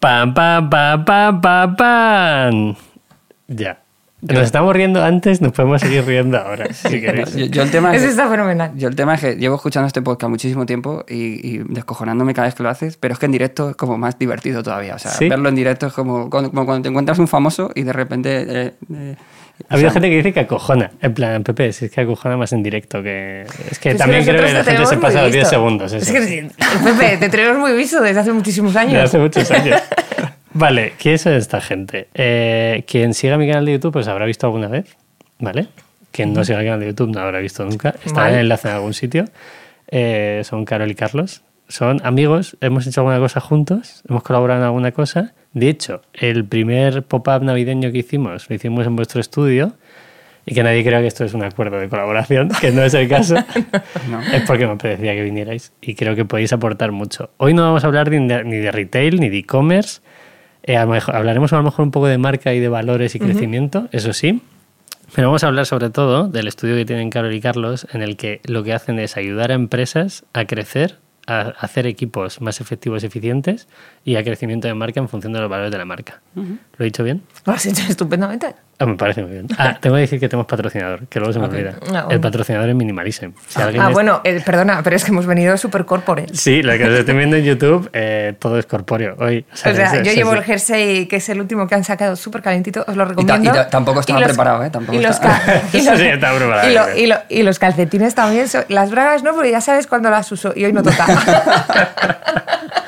¡Pam, pam, pam, pam, pam, pam! Ya. Nos estamos riendo antes, nos podemos seguir riendo ahora, si queréis. Yo, yo el tema es Eso que- está fenomenal. Yo el tema es que llevo escuchando este podcast muchísimo tiempo y, y descojonándome cada vez que lo haces, pero es que en directo es como más divertido todavía. O sea, ¿Sí? verlo en directo es como cuando, como cuando te encuentras un famoso y de repente... eh, eh, Ha habido o sea, gente que dice que acojona. En plan, Pepe, si es que acojona más en directo que. Es que Es también creo que la te gente se pasa los 10 visto. segundos. Es eso. que, sí, Pepe, te tenemos muy visto desde hace muchísimos años. hace muchos años. Vale, ¿quién son esta gente? Eh, quien siga mi canal de YouTube, pues habrá visto alguna vez, ¿vale? Quien no siga el canal de YouTube no habrá visto nunca. Está Vale. en el enlace en algún sitio. Eh, son Carol y Carlos. Son amigos, hemos hecho alguna cosa juntos, hemos colaborado en alguna cosa. De hecho, el primer pop-up navideño que hicimos lo hicimos en vuestro estudio y que nadie crea que esto es un acuerdo de colaboración, que no es el caso. No. Es porque me apetecía que vinierais y creo que podéis aportar mucho. Hoy no vamos a hablar ni de, ni de retail ni de e-commerce. Eh, a lo mejor- hablaremos a lo mejor un poco de marca y de valores y crecimiento, eso sí. Pero vamos a hablar sobre todo del estudio que tienen Carol y Carlos, en el que lo que hacen es ayudar a empresas a crecer, a hacer equipos más efectivos y eficientes y a crecimiento de marca en función de los valores de la marca. ¿Lo he dicho bien? Lo has hecho estupendamente. Ah, me parece muy bien. Ah, tengo que decir que tenemos patrocinador, que luego se me Ok. olvida. Ah, bueno. El patrocinador es Minimalism. Si alguien Ah, es- bueno, eh, perdona, pero es que hemos venido super corporate. Sí, lo que os estoy viendo en YouTube, eh, todo es corpóreo hoy. O sea, es- yo es- llevo es- el jersey, que es el último que han sacado, súper calentito, os lo Y, ta- recomiendo. y ta- tampoco estaba Y los- preparado, ¿eh? Tampoco y, los y y y y los calcetines también. son- las bragas no, porque ya sabes cuándo las uso y hoy no toca.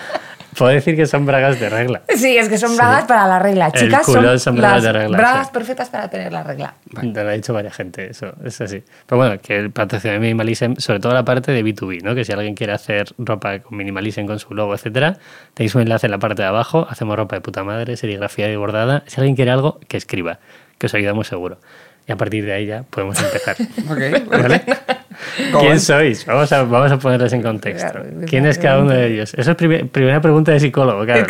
Puedo decir que son bragas de regla. sí, es que son bragas para la regla. El Chicas, culón son, son bragas las de regla, bragas sí. perfectas para tener la regla. Te lo ha dicho varias gente, eso es así. Pero bueno, que el patrocinador de Minimalism, sobre todo la parte de B2B, ¿no? que si alguien quiere hacer ropa con Minimalism con su logo, etcétera, tenéis un enlace en la parte de abajo, hacemos ropa de puta madre, serigrafía y bordada. Si alguien quiere algo, que escriba, que os ayudamos seguro. Y a partir de ahí ya podemos empezar. Ok. ¿Vale? ¿Cómo ¿Quién es? sois? Vamos a, vamos a ponerles en contexto. Claro, ¿Quién es cada uno de ellos? Eso es prime- primera pregunta de psicólogo, claro.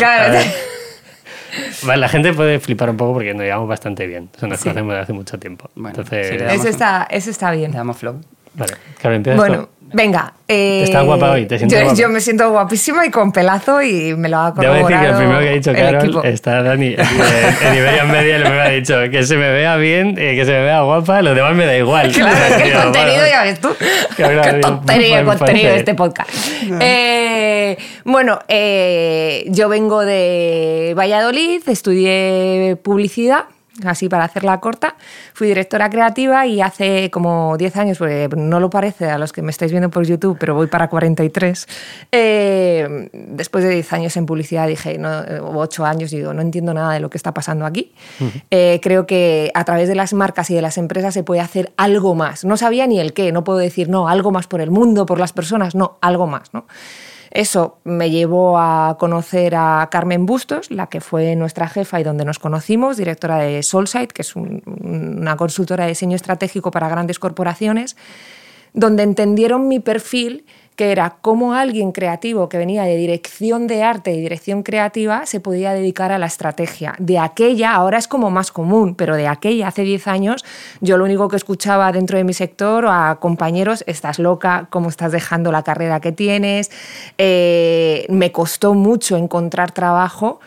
Vale, la gente puede flipar un poco porque nos llevamos bastante bien. Eso nos Sí. conocemos desde hace mucho tiempo. Bueno, Entonces, sí, Eso está, eso está bien. Le damos flow. vale. Claro, empiezas Bueno, tú. Venga. eh, Estás guapa hoy, te sientes yo, guapa. yo me siento guapísima y con pelazo y me lo ha Debo decir corroborado que el primero que ha dicho Carol está Dani en, en Iberian Media y me ha dicho que se me vea bien, eh, que se me vea guapa, lo demás me da igual. Claro, que el Tío, contenido bueno. ya ves tú. Qué bien, tontería contenido este podcast. Eh, bueno, eh, yo vengo de Valladolid, estudié publicidad. Así para hacerla corta, fui directora creativa y hace como 10 años, porque no lo parece a los que me estáis viendo por YouTube, pero voy para 43. eh, después de 10 años en publicidad dije, no, eh, o 8 años, digo, no entiendo nada de lo que está pasando aquí. Eh, creo que a través de las marcas y de las empresas se puede hacer algo más. No sabía ni el qué, no puedo decir, no, algo más por el mundo, por las personas, no, algo más, ¿no? Eso me llevó a conocer a Carmen Bustos, la que fue nuestra jefa y donde nos conocimos, directora de Solsight, que es un- una consultora de diseño estratégico para grandes corporaciones, donde entendieron mi perfil, que era cómo alguien creativo que venía de dirección de arte y dirección creativa se podía dedicar a la estrategia. De aquella, ahora es como más común, pero de aquella, hace 10 años, yo lo único que escuchaba dentro de mi sector a compañeros, estás loca, cómo estás dejando la carrera que tienes. Eh, me costó mucho encontrar trabajo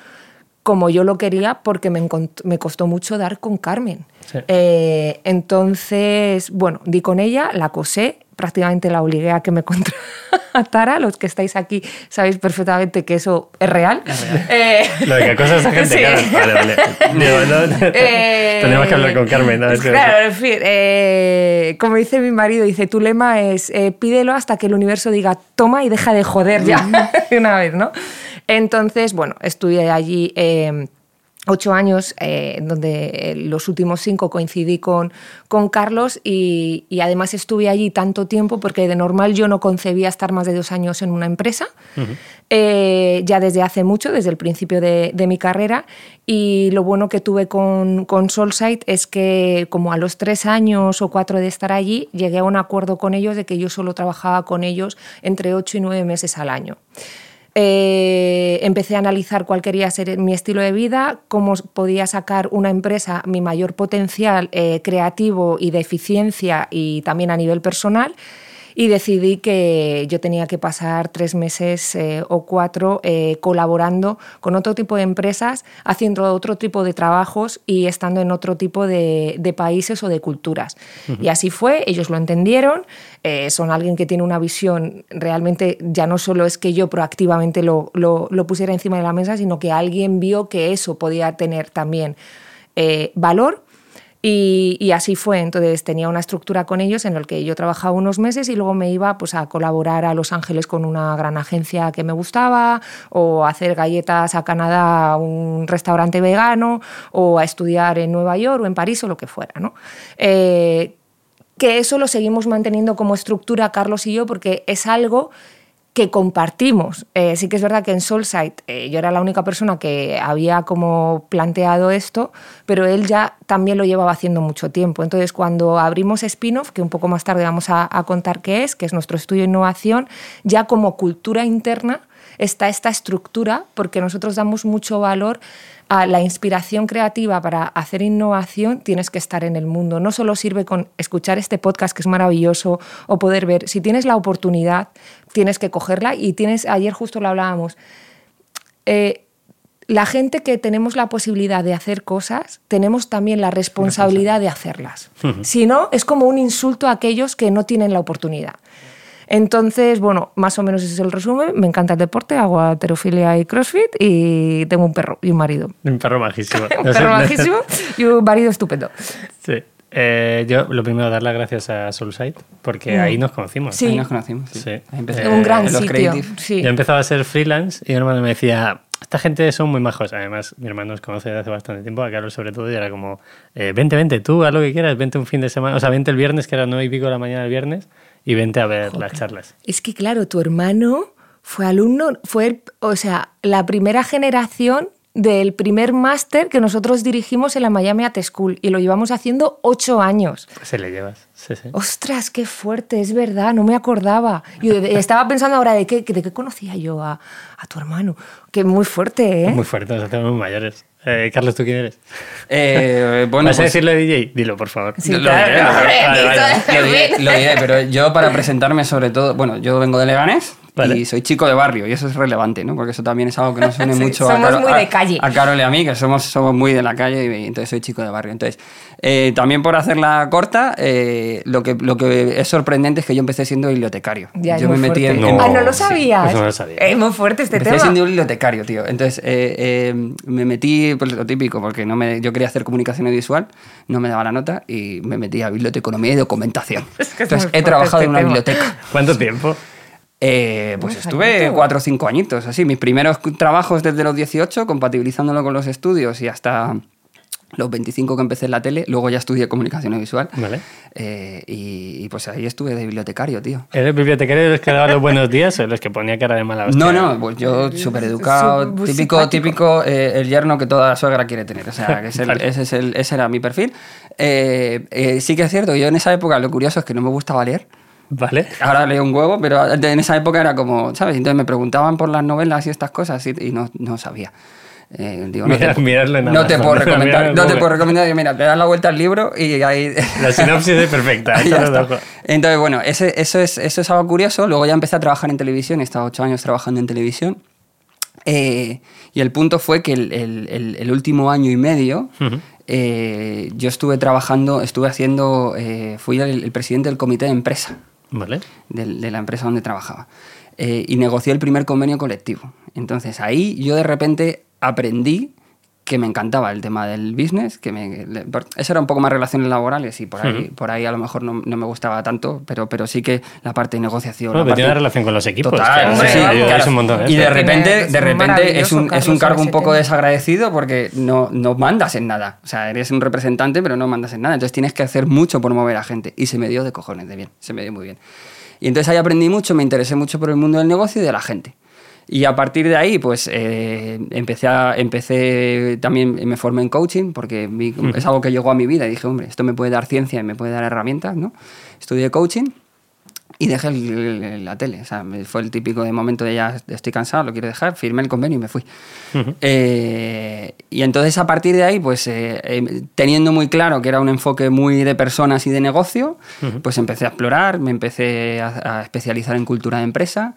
como yo lo quería porque me, me costó mucho dar con Carmen. Sí. Eh, entonces, bueno, di con ella, la acosé, prácticamente la obligué a que me contratara. Los que estáis aquí sabéis perfectamente que eso es real. Eh, Lo de que cosas a gente, sí. claro. Vale, vale. No, Eh, Tenemos que hablar con Carmen. Claro, en fin, eh, como dice mi marido, dice, tu lema es eh, pídelo hasta que el universo diga toma y deja de joder ya de una vez, ¿no? Entonces, bueno, estudié allí eh, ocho años, eh, donde eh, los últimos cinco coincidí con, con Carlos y, y además estuve allí tanto tiempo porque de normal yo no concebía estar más de dos años en una empresa, eh, ya desde hace mucho, desde el principio de, de mi carrera. Y lo bueno que tuve con, con es que como a los tres años o cuatro de estar allí, llegué a un acuerdo con ellos de que yo solo trabajaba con ellos entre ocho y nueve meses al año. Eh, empecé a analizar cuál quería ser mi estilo de vida, cómo podía sacar una empresa mi mayor potencial eh, creativo y de eficiencia y también a nivel personal. Y decidí que yo tenía que pasar tres meses eh, o cuatro eh, colaborando con otro tipo de empresas, haciendo otro tipo de trabajos y estando en otro tipo de, de países o de culturas. Y así fue, ellos lo entendieron, eh, son alguien que tiene una visión realmente, ya no solo es que yo proactivamente lo, lo, lo pusiera encima de la mesa, sino que alguien vio que eso podía tener también valor y, así fue. Entonces tenía una estructura con ellos en la que yo trabajaba unos meses y luego me iba pues, a colaborar a Los Ángeles con una gran agencia que me gustaba, o a hacer galletas a Canadá a un restaurante vegano, o a estudiar en Nueva York o en París o lo que fuera. ¿no? Eh, que eso lo seguimos manteniendo como estructura Carlos y yo porque es algo que compartimos. Eh, sí que es verdad que en Soulside eh, yo era la única persona que había como planteado esto, pero él ya también lo llevaba haciendo mucho tiempo. Entonces, cuando abrimos Spin-off, que un poco más tarde vamos a, a contar qué es, que es nuestro estudio de innovación, ya como cultura interna está esta estructura, porque nosotros damos mucho valor a la inspiración creativa para hacer innovación, tienes que estar en el mundo. No solo sirve con escuchar este podcast, que es maravilloso, o poder ver. Si tienes la oportunidad, tienes que cogerla y tienes, ayer justo lo hablábamos, eh, la gente que tenemos la posibilidad de hacer cosas, tenemos también la responsabilidad de hacerlas. Si no, es como un insulto a aquellos que no tienen la oportunidad. Entonces, bueno, más o menos ese es el resumen. Me encanta el deporte, hago alterofilia y crossfit y tengo un perro y un marido. Un perro majísimo. un perro majísimo y un marido estupendo. Sí. Eh, yo lo primero dar las gracias a Soulside porque mm. ahí nos conocimos. Sí. Ahí nos conocimos. Sí. sí. Empecé, un gran sitio. Sí. Yo empezaba a ser freelance y mi hermano me decía, esta gente son muy majos. Además, mi hermano nos conoce desde hace bastante tiempo, a Carlos sobre todo, y era como, eh, vente, vente, tú, haz lo que quieras, vente un fin de semana, o sea, vente el viernes, que era nueve y pico de la mañana el viernes, y vente a ver Joder. las charlas. Es que, claro, tu hermano fue alumno, fue, o sea, la primera generación del primer máster que nosotros dirigimos en la Miami Art School y lo llevamos haciendo ocho años. Se le llevas. Sí, sí. Ostras, qué fuerte, es verdad, no me acordaba. Yo estaba pensando ahora de qué, de qué conocía yo a, a tu hermano. Que muy fuerte, ¿eh? Muy fuerte, nos hacemos muy mayores. Eh, Carlos, ¿tú quién eres? Eh, bueno, ¿Vas a pues, decirle DJ? Dilo, por favor. Sí, lo, claro, diré, no, vale, vale. diré, lo diré, pero yo para presentarme sobre todo, bueno, yo vengo de Leganés Vale. y soy chico de barrio y eso es relevante, ¿no? Porque eso también es algo que nos une Sí, mucho somos a, Caro- muy a- de calle. a Carol y a mí, que somos, somos muy de la calle y entonces soy chico de barrio. Entonces, eh, también por hacerla corta, eh, lo, que, lo que es sorprendente es que yo empecé siendo bibliotecario. Ya, yo me metí en, fuerte. en- ah, no lo sí, eso no lo sabía. Es muy fuerte este Empecé tema. siendo bibliotecario, tío. Entonces, eh, eh, me metí, pues lo típico, porque no me, yo quería hacer comunicación audiovisual, no me daba la nota y me metí a biblioteconomía y documentación. Es que es Entonces, he trabajado fuerte en una este tema. biblioteca. ¿Cuánto tiempo? Eh, pues estuve cuatro o cinco añitos, así. Mis primeros trabajos desde los 18, compatibilizándolo con los estudios y hasta los 25 que empecé en la tele. Luego ya estudié comunicación audiovisual. Vale. Eh, y, y, pues ahí estuve de bibliotecario, tío. ¿Eres bibliotecario de los que daba los buenos días o de los que ponía cara de mala hostia? No, no, pues yo súper educado, típico, simpático. típico eh, el yerno que toda suegra quiere tener. O sea, que es el- Vale. ese, es el- ese era mi perfil. Eh, eh, sí que es cierto, yo en esa época lo curioso es que no me gustaba leer. Vale. Ahora leo un huevo, pero en esa época era como, ¿sabes? Entonces me preguntaban por las novelas y estas cosas y, y no, no sabía. Eh, digo, no, Mira- te, en no te puedo recomendar, no te puedo recomendar, mira, te das la vuelta al libro y ahí... La sinopsis es perfecta. Entonces, bueno, ese- eso, es, eso es algo curioso. Luego ya empecé a trabajar en televisión, he estado ocho años trabajando en televisión. Eh, y el punto fue que el, el- el- el último año y medio Ujú. eh, yo estuve trabajando, estuve haciendo, eh, fui el presidente del comité de empresa De, la empresa donde trabajaba. Eh, y negocié el primer convenio colectivo. Entonces ahí yo de repente aprendí que me encantaba el tema del business, que me, eso era un poco más relaciones laborales y por ahí, por ahí a lo mejor no, no me gustaba tanto, pero, pero sí que la parte de negociación. Bueno, la pero parte- tiene una relación con los equipos. Total, sí, ayudáis claro. un montón. ¿eh? Y de repente, es de repente es un, es un cargo un poco desagradecido porque no, no mandas en nada. O sea, eres un representante, pero no mandas en nada. Entonces tienes que hacer mucho por mover a gente. Y se me dio de cojones de bien. Se me dio muy bien. Y entonces ahí aprendí mucho, me interesé mucho por el mundo del negocio y de la gente. Y a partir de ahí, pues eh, empecé, a, empecé también, me formé en coaching, porque es algo que llegó a mi vida y dije, hombre, esto me puede dar ciencia y me puede dar herramientas, ¿no? Estudié coaching y dejé el- el- la tele. O sea, fue el típico de momento de ya estoy cansado, lo quiero dejar, firmé el convenio y me fui. Eh, y entonces a partir de ahí, pues eh, eh, teniendo muy claro que era un enfoque muy de personas y de negocio, pues empecé a explorar, me empecé a, a especializar en cultura de empresa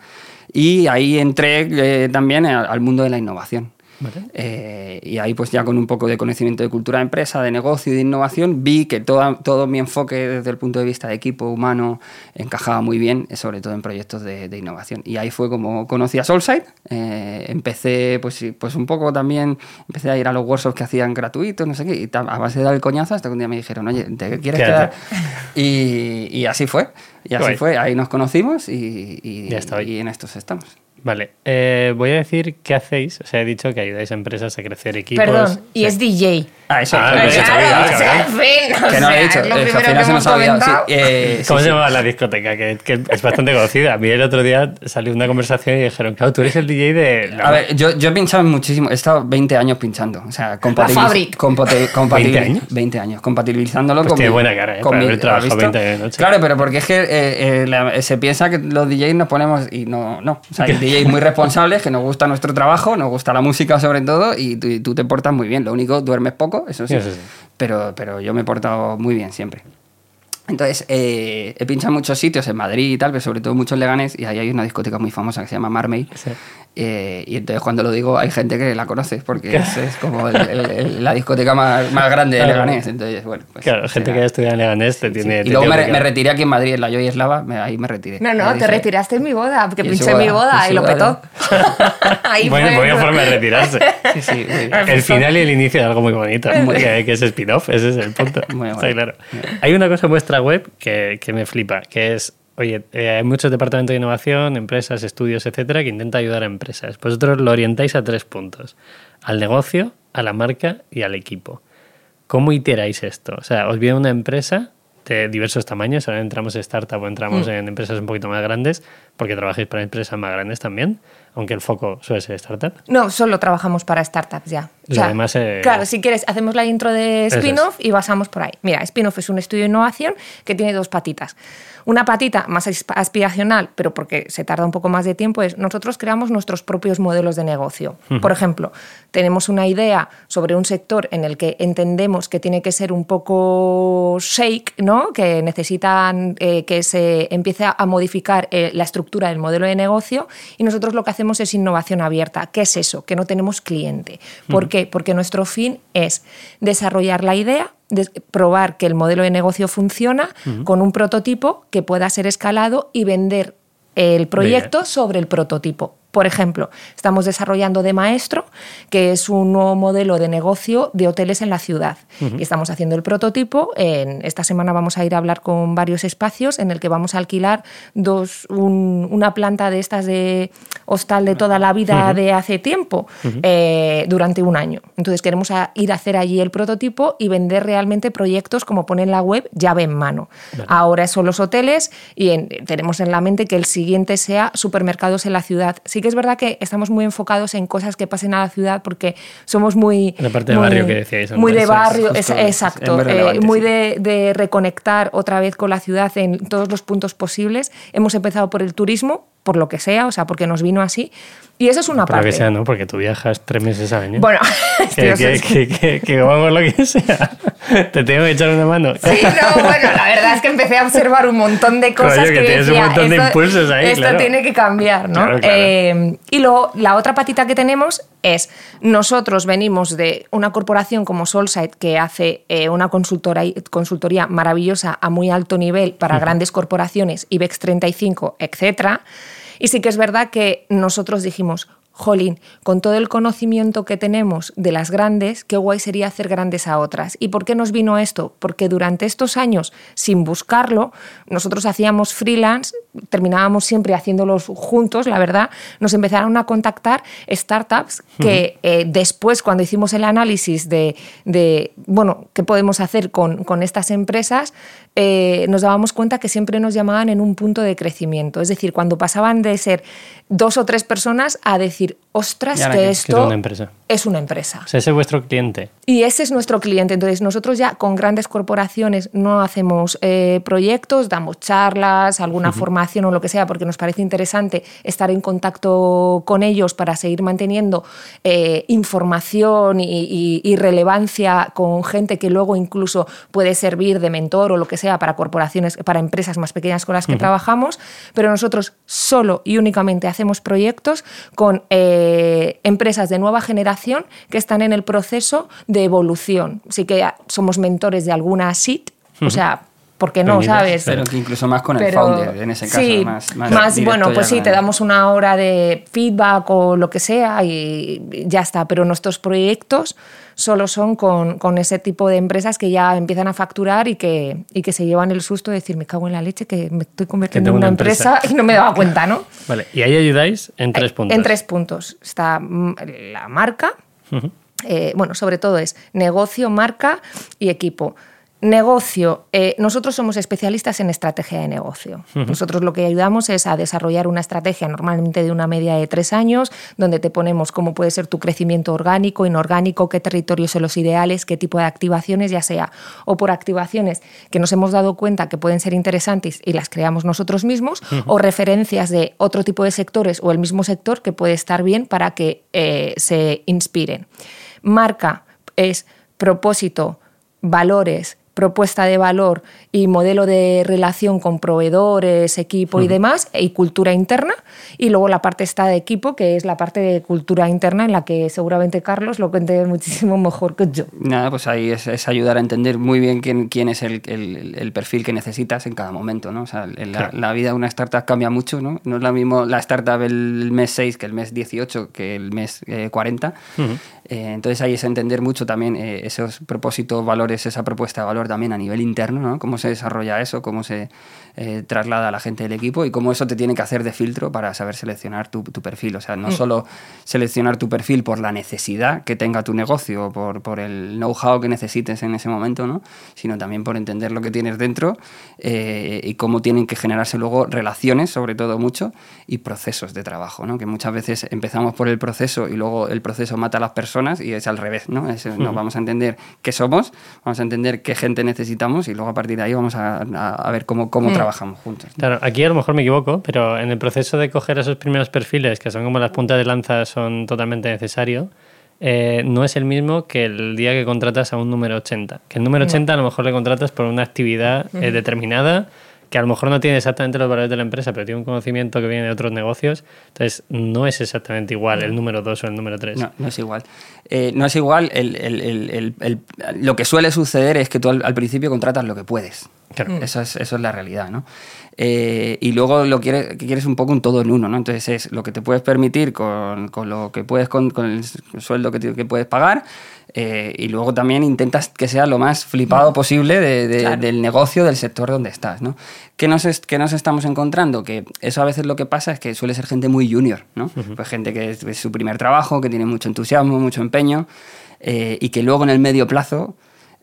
y ahí entré eh, también al, al mundo de la innovación. Vale. Eh, y ahí pues ya con un poco de conocimiento de cultura de empresa, de negocio y de innovación, vi que toda- todo mi enfoque desde el punto de vista de equipo humano encajaba muy bien, eh, sobre todo en proyectos de, de innovación. Y ahí fue como conocí a Soulside, eh, empecé pues, sí, pues un poco también, empecé a ir a los workshops que hacían gratuitos, no sé qué, y a base de dar el coñazo hasta que un día me dijeron, oye, ¿te quieres Quédate. quedar? Y, y así fue, y así Guay. fue, ahí nos conocimos y, y- Ya está hoy. y en estos estamos. Vale, eh, voy a decir qué hacéis. O sea, he dicho que ayudáis a empresas a crecer equipos. Perdón, y Sí. es DJ. Ah, eso, Ah, eso olvidaba, o sea, fin, o Que no lo he dicho, lo eh, que primero hemos. Sí, eh, ¿Cómo sí, se sí. llama la discoteca? Que, que es bastante conocida. A mí el otro día salió una conversación y dijeron, claro, tú eres el DJ de... la- A ver, yo, yo he pinchado muchísimo, he estado 20 años pinchando. O sea, compatibili- Fabric. compati- compatibili- 20 años. 20 años, compatibilizándolo Pues con. tiene mi- buena cara, ¿eh? con para mi- haber trabajado ¿has visto? 20 años de noche. Claro, pero porque es que eh, eh, la- se piensa que los DJs nos ponemos y no, no. O sea, hay DJs muy responsables, que nos gusta nuestro trabajo, nos gusta la música sobre todo y tú, y tú te portas muy bien. Lo único, duermes poco, eso sí. Eso sí. Pero, pero yo me he portado muy bien siempre. Entonces, eh, he pinchado en muchos sitios, en Madrid y tal, pero sobre todo muchos Leganés, y ahí hay una discoteca muy famosa que se llama Marmey. Sí. Eh, y entonces cuando lo digo hay gente que la conoce, porque es, es como el- el- el- la discoteca más, más grande de Claro. Leganés. Entonces, bueno, pues, Claro, gente era- que haya estudiado en Leganés te sí. tiene... Y te luego tiene me, me retiré aquí en Madrid, en la Joy Eslava, me- ahí me retiré. No, no, te dije, retiraste en mi boda, porque Y en pinché en mi boda, y lo petó. Ahí Buena, fue. buena forma de retirarse. Sí, sí. El final y el inicio de algo muy bonito, Muy que, que es spin-off, ese es el punto. Muy Está bueno. claro. Hay una cosa en vuestra web que, que me flipa, que es, oye, eh, hay muchos departamentos de innovación, empresas, estudios, etcétera, que intenta ayudar a empresas. Vosotros lo orientáis a tres puntos: al negocio, a la marca y al equipo. ¿Cómo iteráis esto? O sea, os viene una empresa de diversos tamaños, ahora entramos en startup o entramos en empresas un poquito más grandes, porque trabajáis para empresas más grandes también, aunque el foco suele ser startup. No, solo trabajamos para startups ya. Eh, Claro, si quieres, hacemos la intro de es. Spinoff y basamos por ahí. Mira, Spinoff es un estudio de innovación que tiene dos patitas. Una patita más asp- aspiracional, pero porque se tarda un poco más de tiempo, es nosotros creamos nuestros propios modelos de negocio. Por ejemplo, tenemos una idea sobre un sector en el que entendemos que tiene que ser un poco shake, ¿no? que necesitan eh, que se empiece a modificar eh, la estructura del modelo de negocio y nosotros lo que hacemos es innovación abierta. ¿Qué es eso? Que no tenemos cliente. ¿Por qué? Porque nuestro fin es desarrollar la idea, de- probar que el modelo de negocio funciona con un prototipo que pueda ser escalado y vender el proyecto sobre el prototipo. Por ejemplo, estamos desarrollando de Maestro, que es un nuevo modelo de negocio de hoteles en la ciudad. Y estamos haciendo el prototipo. En, esta semana vamos a ir a hablar con varios espacios en el que vamos a alquilar dos, un- una planta de estas de hostal de toda la vida de hace tiempo eh, durante un año. Entonces queremos a- ir a hacer allí el prototipo y vender realmente proyectos como pone en la web llave en mano. Ahora son los hoteles y en- tenemos en la mente que el siguiente sea supermercados en la ciudad. Sí que es verdad que estamos muy enfocados en cosas que pasen a la ciudad porque somos muy... La parte de muy- barrio que decíais Muy de barrio, es- exacto. muy eh, muy de, de reconectar otra vez con la ciudad en todos los puntos posibles. Hemos empezado por el turismo, por lo que sea, o sea, porque nos vino así. Y eso es una lo parte. que sea, ¿no? Porque tú viajas tres meses al año. Bueno, que- que, que, que vamos lo que sea. Te tengo que echar una mano. Sí, no, bueno, la verdad es que empecé a observar un montón de cosas Coño, que que, tienes un montón de esto, impulsos ahí, esto claro. tiene que cambiar, ¿no? Claro, claro. Eh, y luego, la otra patita que tenemos es, nosotros venimos de una corporación como Solside que hace eh, una consultora, consultoría maravillosa a muy alto nivel para grandes corporaciones, IBEX 35, etcétera. Y sí que es verdad que nosotros dijimos, Jolín, con todo el conocimiento que tenemos de las grandes, qué guay sería hacer grandes a otras. ¿Y por qué nos vino esto? Porque durante estos años, sin buscarlo, nosotros hacíamos freelance, terminábamos siempre haciéndolos juntos, la verdad, nos empezaron a contactar startups que eh, después, cuando hicimos el análisis de, de, bueno, qué podemos hacer con, con estas empresas, eh, nos dábamos cuenta que siempre nos llamaban en un punto de crecimiento. Es decir, cuando pasaban de ser dos o tres personas a decir, ostras, ¿Y ahora que qué? Que esto es una empresa. es una empresa. O sea, ese es vuestro cliente. Y ese es nuestro cliente. Entonces, nosotros ya con grandes corporaciones no hacemos eh, proyectos, damos charlas, alguna formación o lo que sea, porque nos parece interesante estar en contacto con ellos para seguir manteniendo eh, información y, y- y relevancia con gente que luego incluso puede servir de mentor o lo que sea para corporaciones, para empresas más pequeñas con las que trabajamos. Pero nosotros solo y únicamente hacemos proyectos con eh, empresas de nueva generación que están en el proceso de evolución. Así que somos mentores de alguna SIT, o sea, ¿por qué no, sabes? Pero que incluso más con el Pero- founder, en ese caso. sí, más, más, más bueno, pues sí, te damos una hora de feedback o lo que sea y ya está. Pero nuestros proyectos solo son con, con ese tipo de empresas que ya empiezan a facturar y que, y que se llevan el susto de decir, me cago en la leche, que me estoy convirtiendo en una una empresa. empresa. y no me daba cuenta, ¿no? Vale. Y ahí ayudáis en tres puntos. En tres puntos. Está mm, la marca, eh, bueno, sobre todo es negocio, marca y equipo. Negocio, eh, nosotros somos especialistas en estrategia de negocio. Nosotros lo que ayudamos es a desarrollar una estrategia normalmente de una media de tres años, donde te ponemos cómo puede ser tu crecimiento orgánico, inorgánico, qué territorios son los ideales, qué tipo de activaciones, ya sea o por activaciones que nos hemos dado cuenta que pueden ser interesantes y las creamos nosotros mismos, o referencias de otro tipo de sectores o el mismo sector que puede estar bien para que eh, se inspiren. Marca es propósito, valores, propuesta de valor y modelo de relación con proveedores, equipo y demás, y cultura interna. Y luego la parte está de equipo, que es la parte de cultura interna en la que seguramente Carlos lo cuente muchísimo mejor que yo. Nada, pues ahí es, es ayudar a entender muy bien quién, quién es el, el- el perfil que necesitas en cada momento, ¿no? O sea, el- la, Claro. la vida de una startup cambia mucho, ¿no? No es lo mismo la startup el mes 6 que el mes 18 que el mes eh, 40. Eh, entonces ahí es entender mucho también eh, esos propósitos, valores, esa propuesta de valor también a nivel interno, ¿no? Cómo se desarrolla eso, cómo se eh, traslada a la gente del equipo y cómo eso te tiene que hacer de filtro para saber seleccionar tu, tu perfil. O sea, no solo seleccionar tu perfil por la necesidad que tenga tu negocio, por, por el know-how que necesites en ese momento, ¿no? Sino también por entender lo que tienes dentro eh, y cómo tienen que generarse luego relaciones, sobre todo mucho, y procesos de trabajo, ¿no? Que muchas veces empezamos por el proceso y luego el proceso mata a las personas y es al revés, ¿no? Es, no, vamos a entender qué somos, vamos a entender qué gente necesitamos y luego a partir de ahí vamos a, a- a ver cómo, cómo trabajamos juntos. Claro, aquí a lo mejor me equivoco, pero en el proceso de coger esos primeros perfiles, que son como las puntas de lanza, son totalmente necesarios, eh, no es el mismo que el día que contratas a un número 80. Que el número 80 a lo mejor le contratas por una actividad eh, determinada que a lo mejor no tiene exactamente los valores de la empresa, pero tiene un conocimiento que viene de otros negocios. Entonces, no es exactamente igual el número 2 o el número 3. No, no es igual. Eh, no es igual. el- el- el- el- el- lo que suele suceder es que tú al, al principio contratas lo que puedes. Claro. Eso, es, eso es la realidad, ¿no? Eh, y luego lo quieres, quieres un poco un todo en uno, ¿no? Entonces es lo que te puedes permitir con, con lo que puedes, con, con el sueldo que, te- que puedes pagar. eh, y luego también intentas que sea lo más flipado posible de- de- Claro. del negocio, del sector donde estás, ¿no? ¿Qué nos, es- qué nos estamos encontrando? Que eso a veces lo que pasa es que suele ser gente muy junior, ¿no? Pues gente que es, es su primer trabajo, que tiene mucho entusiasmo, mucho empeño, eh, y que luego en el medio plazo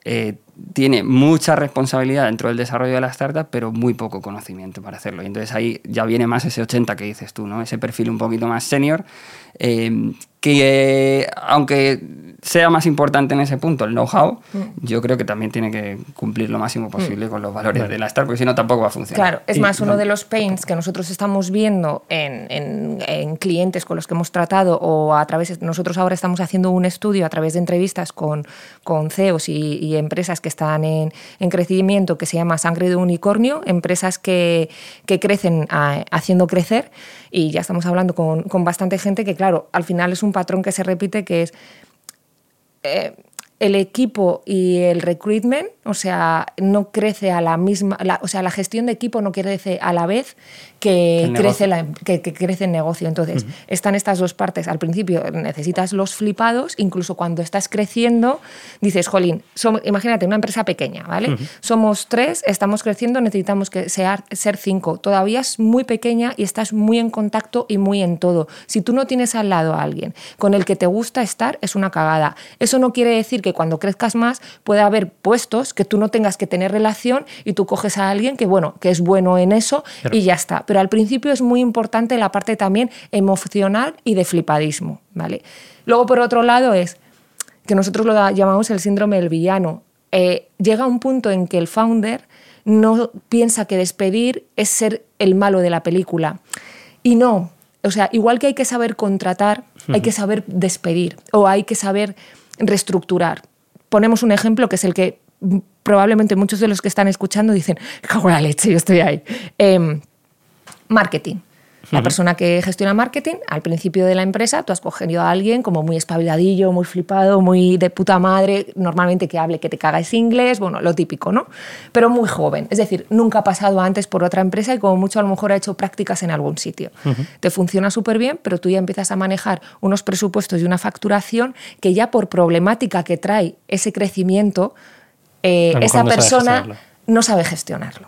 eh, tiene mucha responsabilidad dentro del desarrollo de la startup, pero muy poco conocimiento para hacerlo. Y entonces ahí ya viene más ese 80 que dices tú, ¿no? Ese perfil un poquito más senior, eh, que aunque sea más importante en ese punto el know-how, yo creo que también tiene que cumplir lo máximo posible con los valores de la startup, porque si no tampoco va a funcionar. Claro, es Y- más, uno de los pains que nosotros estamos viendo en, en- en clientes con los que hemos tratado o a través, nosotros ahora estamos haciendo un estudio a través de entrevistas con, con CEOs y, y empresas que están en, en crecimiento que se llama Sangre de Unicornio, empresas que, que crecen haciendo crecer. Y ya estamos hablando con, con bastante gente que, claro, al final es un patrón que se repite que es eh, el equipo y el recruitment, o sea, no crece a la misma, la- o sea, la gestión de equipo no crece a la vez que, crece, la, que, que crece el negocio. Entonces, están estas dos partes. Al principio necesitas los flipados, incluso cuando estás creciendo, dices, jolín, somos- imagínate una empresa pequeña, ¿vale? Somos tres, estamos creciendo, necesitamos que sea, ser cinco. Todavía es muy pequeña y estás muy en contacto y muy en todo. Si tú no tienes al lado a alguien con el que te gusta estar, es una cagada. Eso no quiere decir que que cuando crezcas más puede haber puestos que tú no tengas que tener relación y tú coges a alguien que, bueno, que es bueno en eso y ya está. Pero al principio es muy importante la parte también emocional y de flipadismo, ¿vale? Luego, por otro lado, es que nosotros lo llamamos el síndrome del villano. Eh, llega un punto en que el founder no piensa que despedir es ser el malo de la película. Y no, o sea, igual que hay que saber contratar, hay que saber despedir o hay que saber reestructurar. Ponemos un ejemplo que es el que probablemente muchos de los que están escuchando dicen, cago la leche, yo estoy ahí. Em, marketing. La persona que gestiona marketing, al principio de la empresa, tú has cogido a alguien como muy espabiladillo, muy flipado, muy de puta madre, normalmente que hable que te cagas inglés, bueno, lo típico, ¿no? Pero muy joven. Es decir, nunca ha pasado antes por otra empresa y como mucho a lo mejor ha hecho prácticas en algún sitio. Te funciona súper bien, pero tú ya empiezas a manejar unos presupuestos y una facturación que ya por problemática que trae ese crecimiento, eh, esa persona no sabe gestionarlo.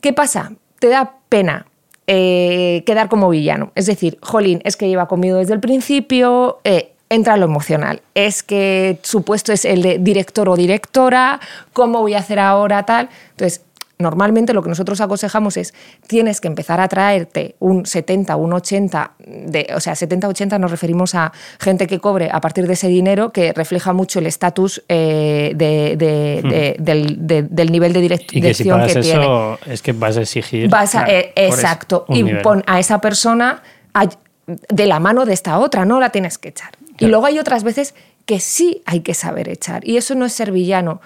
¿Qué pasa? Te da pena eh, quedar como villano. Es decir, Jolín, es que lleva conmigo desde el principio, eh, entra lo emocional. Es que su puesto es el de director o directora, ¿cómo voy a hacer ahora tal? Entonces, normalmente lo que nosotros aconsejamos es tienes que empezar a traerte un 70, un 80, de, o sea, 70-80 nos referimos a gente que cobre a partir de ese dinero que refleja mucho el estatus eh, hmm. del, nivel de dirección y que, si eso, tiene. Es que vas a exigir. Eh, exacto. Y pon a esa persona de la mano de esta otra, no la tienes que echar. Y luego hay otras veces que sí hay que saber echar. Y eso no es ser villano.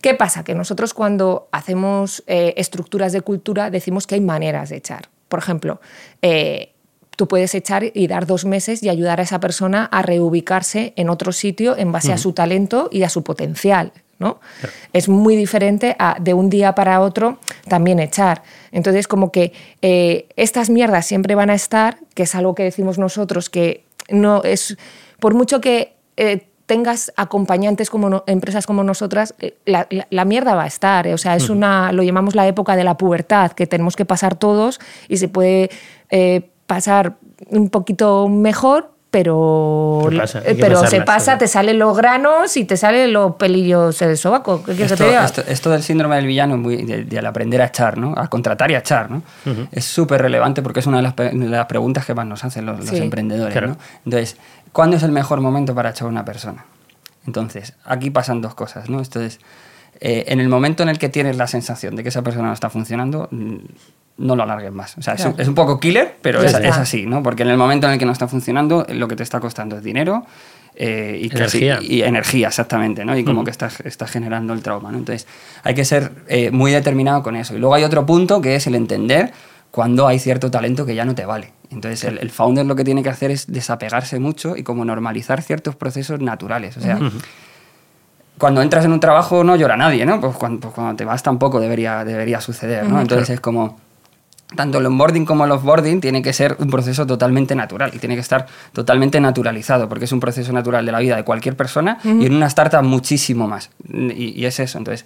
¿Qué pasa? Que nosotros cuando hacemos eh, estructuras de cultura decimos que hay maneras de echar. Por ejemplo, eh, tú puedes echar y dar dos meses y ayudar a esa persona a reubicarse en otro sitio en base a su talento y a su potencial. ¿no? Es muy diferente a de un día para otro también echar. Entonces, como que eh, estas mierdas siempre van a estar, que es algo que decimos nosotros, que no es, por mucho que tengas acompañantes como empresas como nosotras, eh, la, mierda va a estar. Eh. O sea, es una, lo llamamos la época de la pubertad, que tenemos que pasar todos y se puede eh, pasar un poquito mejor, pero, pero se pasa, te salen los granos y te salen los pelillos del sobaco. Esto, del síndrome del villano, muy, de, aprender a echar, ¿no? a contratar y a echar, ¿no? es súper relevante porque es una de las, preguntas que más nos hacen los, emprendedores. ¿no? Entonces, ¿Cuándo es el mejor momento para echar a una persona? Entonces, aquí pasan dos cosas, ¿no? Entonces, eh, en el momento en el que tienes la sensación de que esa persona no está funcionando, mm, no lo alargues más. O sea, es, un, poco killer, pero es, así, ¿no? Porque en el momento en el que no está funcionando, lo que te está costando es dinero eh, y, energía. y, energía, exactamente, ¿no? Y como que estás, estás, generando el trauma, ¿no? Entonces, hay que ser eh, muy determinado con eso. Y luego hay otro punto que es el entender cuando hay cierto talento que ya no te vale. Entonces el, founder lo que tiene que hacer es desapegarse mucho y como normalizar ciertos procesos naturales. O sea, cuando entras en un trabajo no llora nadie, ¿no? Pues cuando, pues cuando te vas tampoco debería, debería suceder, ¿no? Entonces es como tanto el onboarding como el offboarding tiene que ser un proceso totalmente natural y tiene que estar totalmente naturalizado, porque es un proceso natural de la vida de cualquier persona y en una startup muchísimo más. Y, y, es eso. Entonces,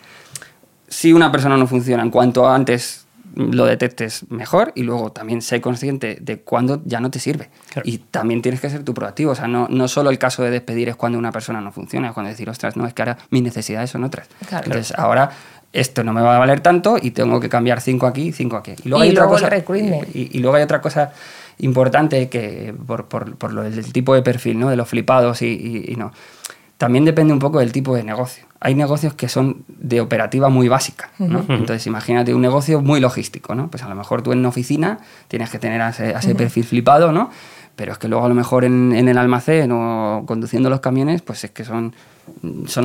si una persona no funciona en cuanto antes lo detectes mejor y luego también sé consciente de cuándo ya no te sirve. Y también tienes que ser tu proactivo. O sea, no, no solo el caso de despedir es cuando una persona no funciona, es cuando decir, ostras, no, es que ahora mis necesidades son otras. Entonces, ahora esto no me va a valer tanto y tengo que cambiar cinco aquí, cinco aquí. Y luego, hay, otra cosa, y, luego hay otra cosa importante que por, por, por lo, el tipo de perfil, ¿no? De los flipados y, y no. También depende un poco del tipo de negocio hay negocios que son de operativa muy básica. ¿no? Entonces, imagínate un negocio muy logístico. ¿no? Pues a lo mejor tú en una oficina tienes que tener a ese, perfil flipado, ¿no? Pero es que luego a lo mejor en, en, el almacén o conduciendo los camiones, pues es que son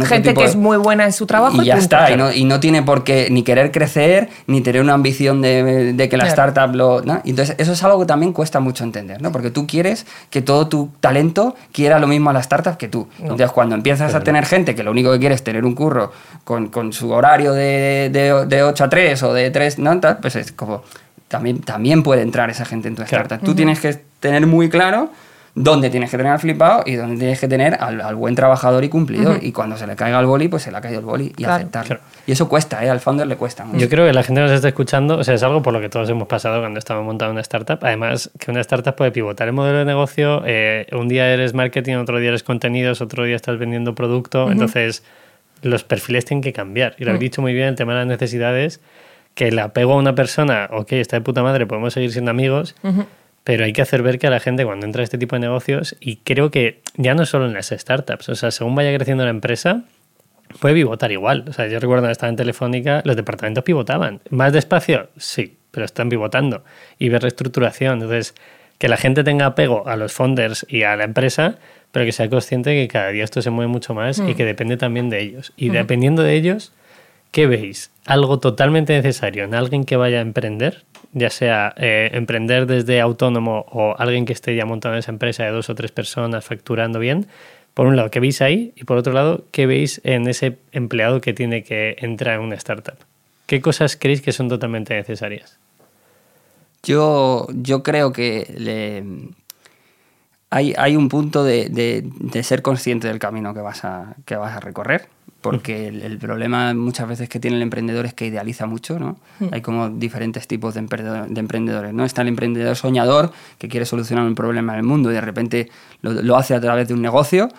gente que es muy buena en su trabajo y, ya está y no, tiene por qué ni querer crecer ni tener una ambición de, que la startup lo entonces eso es algo que también cuesta mucho entender no porque tú quieres que todo tu talento quiera lo mismo a la startup que tú. Entonces cuando empiezas a tener gente que lo único que quiere es tener un curro con, su horario de, de, 8 a 3 o de 3 no pues es como también, también puede entrar esa gente en tu startup tú tienes que tener muy claro donde tienes que tener al flipado y donde tienes que tener al, al buen trabajador y cumplidor. Y cuando se le caiga el boli, pues se le ha caído el boli y Claro. aceptarlo. Claro. Y eso cuesta, ¿eh? Al founder le cuesta. mucho. Yo creo que la gente nos está escuchando, o sea, es algo por lo que todos hemos pasado cuando estamos montando una startup. Además, que una startup puede pivotar el modelo de negocio. eh, un día eres marketing, otro día eres contenidos, otro día estás vendiendo producto. Entonces, los perfiles tienen que cambiar. Y lo habéis dicho muy bien, el tema de las necesidades, que el apego a una persona, ok, está de puta madre, podemos seguir siendo amigos, pero hay que hacer ver que a la gente cuando entra a este tipo de negocios, y creo que ya no solo en las startups, o sea, según vaya creciendo la empresa, puede pivotar igual. O sea, yo recuerdo cuando estaba en Telefónica, los departamentos pivotaban. ¿Más despacio? Sí, pero están pivotando. Y ver reestructuración. Entonces, que la gente tenga apego a los founders y a la empresa, pero que sea consciente que cada día esto se mueve mucho más y que depende también de ellos. Y dependiendo de ellos, ¿qué veis? ¿Algo totalmente necesario en alguien que vaya a emprender? Ya sea eh, emprender desde autónomo o alguien que esté ya montado en esa empresa de dos o tres personas facturando bien. Por un lado, ¿qué veis ahí? Y por otro lado, ¿qué veis en ese empleado que tiene que entrar en una startup? ¿Qué cosas creéis que son totalmente necesarias? Yo, yo creo que le- hay, hay un punto de, de- de ser consciente del camino que vas a, que vas a recorrer. Porque el, el problema muchas veces que tiene el emprendedor es que idealiza mucho, ¿no? Hay como diferentes tipos de, emprendedor- de emprendedores, ¿no? Está el emprendedor soñador que quiere solucionar un problema en el mundo y de repente lo, lo hace a través de un negocio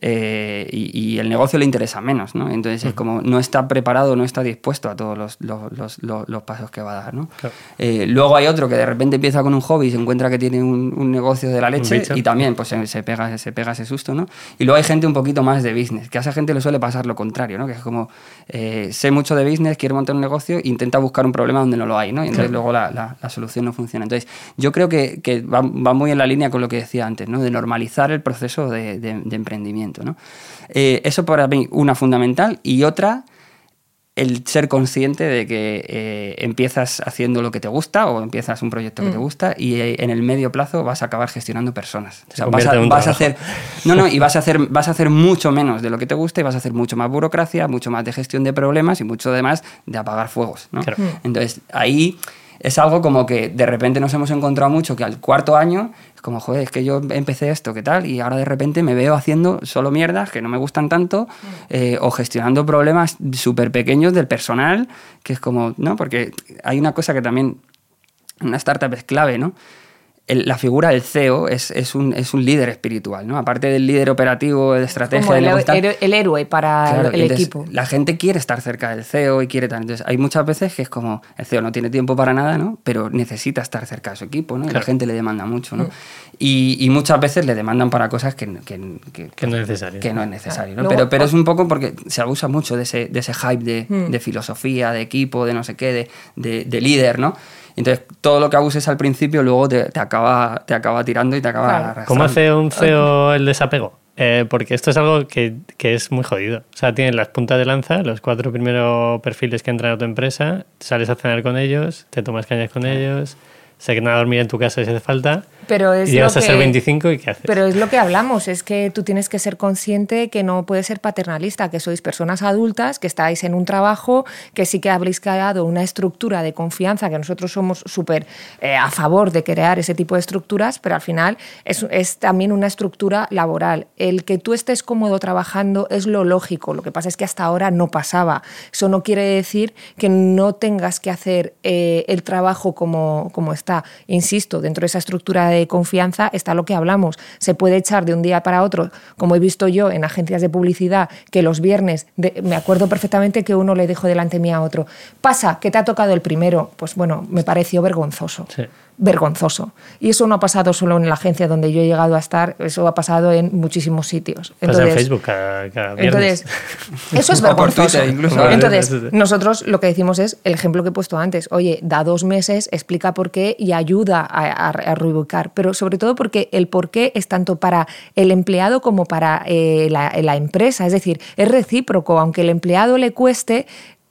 eh, y, y el negocio le interesa menos, ¿no? Entonces es como no está preparado, no está dispuesto a todos los, los- los- pasos que va a dar, ¿no? Claro. Eh, luego hay otro que de repente empieza con un hobby y se encuentra que tiene un, un negocio de la leche y también pues se, se pega, se pega ese susto, ¿no? Y luego hay gente un poquito más de business, que a esa gente le suele pasar lo contrario, ¿no? Que es como, eh, sé mucho de business, quiero montar un negocio intenta buscar un problema donde no lo hay, ¿no? Y entonces luego la, la- la solución no funciona. Entonces yo creo que, que va, va muy en la línea con lo que decía antes, ¿no? De normalizar el proceso de, de- de emprendimiento, ¿no? Eh, eso para mí una fundamental y otra el ser consciente de que eh, empiezas haciendo lo que te gusta o empiezas un proyecto que Mm. te gusta y eh, en el medio plazo vas a acabar gestionando personas. O Se sea, vas a, vas hacer no, no, y vas a hacer vas a hacer mucho menos de lo que te gusta y vas a hacer mucho más burocracia, mucho más de gestión de problemas y mucho además de apagar fuegos, ¿no? Claro. Entonces, ahí es algo como que de repente nos hemos encontrado mucho que al cuarto año es como, joder, es que yo empecé esto, ¿qué tal? Y ahora de repente me veo haciendo solo mierdas que no me gustan tanto eh, o gestionando problemas súper pequeños del personal, que es como, ¿no? Porque hay una cosa que también una startup es clave, ¿no? El- la figura del CEO es, es, un, es un líder espiritual, ¿no? Aparte del líder operativo, de estrategia, Como el, héroe- el héroe para Claro, el entonces equipo. La gente quiere estar cerca del CEO y quiere tal. Entonces, hay muchas veces que es como el CEO no tiene tiempo para nada, ¿no? Pero necesita estar cerca de su equipo, ¿no? Y la Claro. gente le demanda mucho, Mm. ¿no? Y, y muchas veces le demandan para cosas que, que, que- Que no es necesario. que no es necesario, ¿no? Luego- pero, pero es un poco porque se abusa mucho de ese, de ese hype de, Mm. de filosofía, de equipo, de no sé qué, de, de- de líder, ¿no? Entonces, todo lo que abuses al principio luego te, te acaba, te acaba tirando y te acaba Claro. arrastrando. ¿Cómo hace un CEO el desapego? Eh, porque esto es algo que, que es muy jodido. O sea, tienes las puntas de lanza, los cuatro primeros perfiles que entran a tu empresa, sales a cenar con ellos, te tomas cañas con ellos, se quedan a dormir en tu casa si hace falta, Pero es y llegas lo a ser que- 25 y ¿qué haces? Pero es lo que hablamos, es que tú tienes que ser consciente que no puedes ser paternalista, que sois personas adultas, que estáis en un trabajo, que sí que habréis creado una estructura de confianza, que nosotros somos súper eh, a favor de crear ese tipo de estructuras, pero al final es, es también una estructura laboral. El que tú estés cómodo trabajando es lo lógico, lo que pasa es que hasta ahora no pasaba. Eso no quiere decir que no tengas que hacer eh, el trabajo como, como está. Insisto, dentro de esa estructura de confianza está lo que hablamos. Se puede echar de un día para otro, como he visto yo en agencias de publicidad, que los viernes, de- me acuerdo perfectamente que uno le dijo delante mía a otro, pasa, que te ha tocado el primero. Pues bueno, me pareció vergonzoso. Sí. Vergonzoso. Y eso no ha pasado solo en la agencia donde yo he llegado a estar, eso ha pasado en muchísimos sitios. Pasa en Facebook cada, cada viernes. Entonces, eso es vergonzoso. Entonces, nosotros lo que decimos es el ejemplo que he puesto antes. Oye, da dos meses, explica por qué y ayuda a, a, a reubicar. Pero sobre todo porque el por qué es tanto para el empleado como para eh, la, la empresa. Es decir, es recíproco. Aunque el empleado le cueste,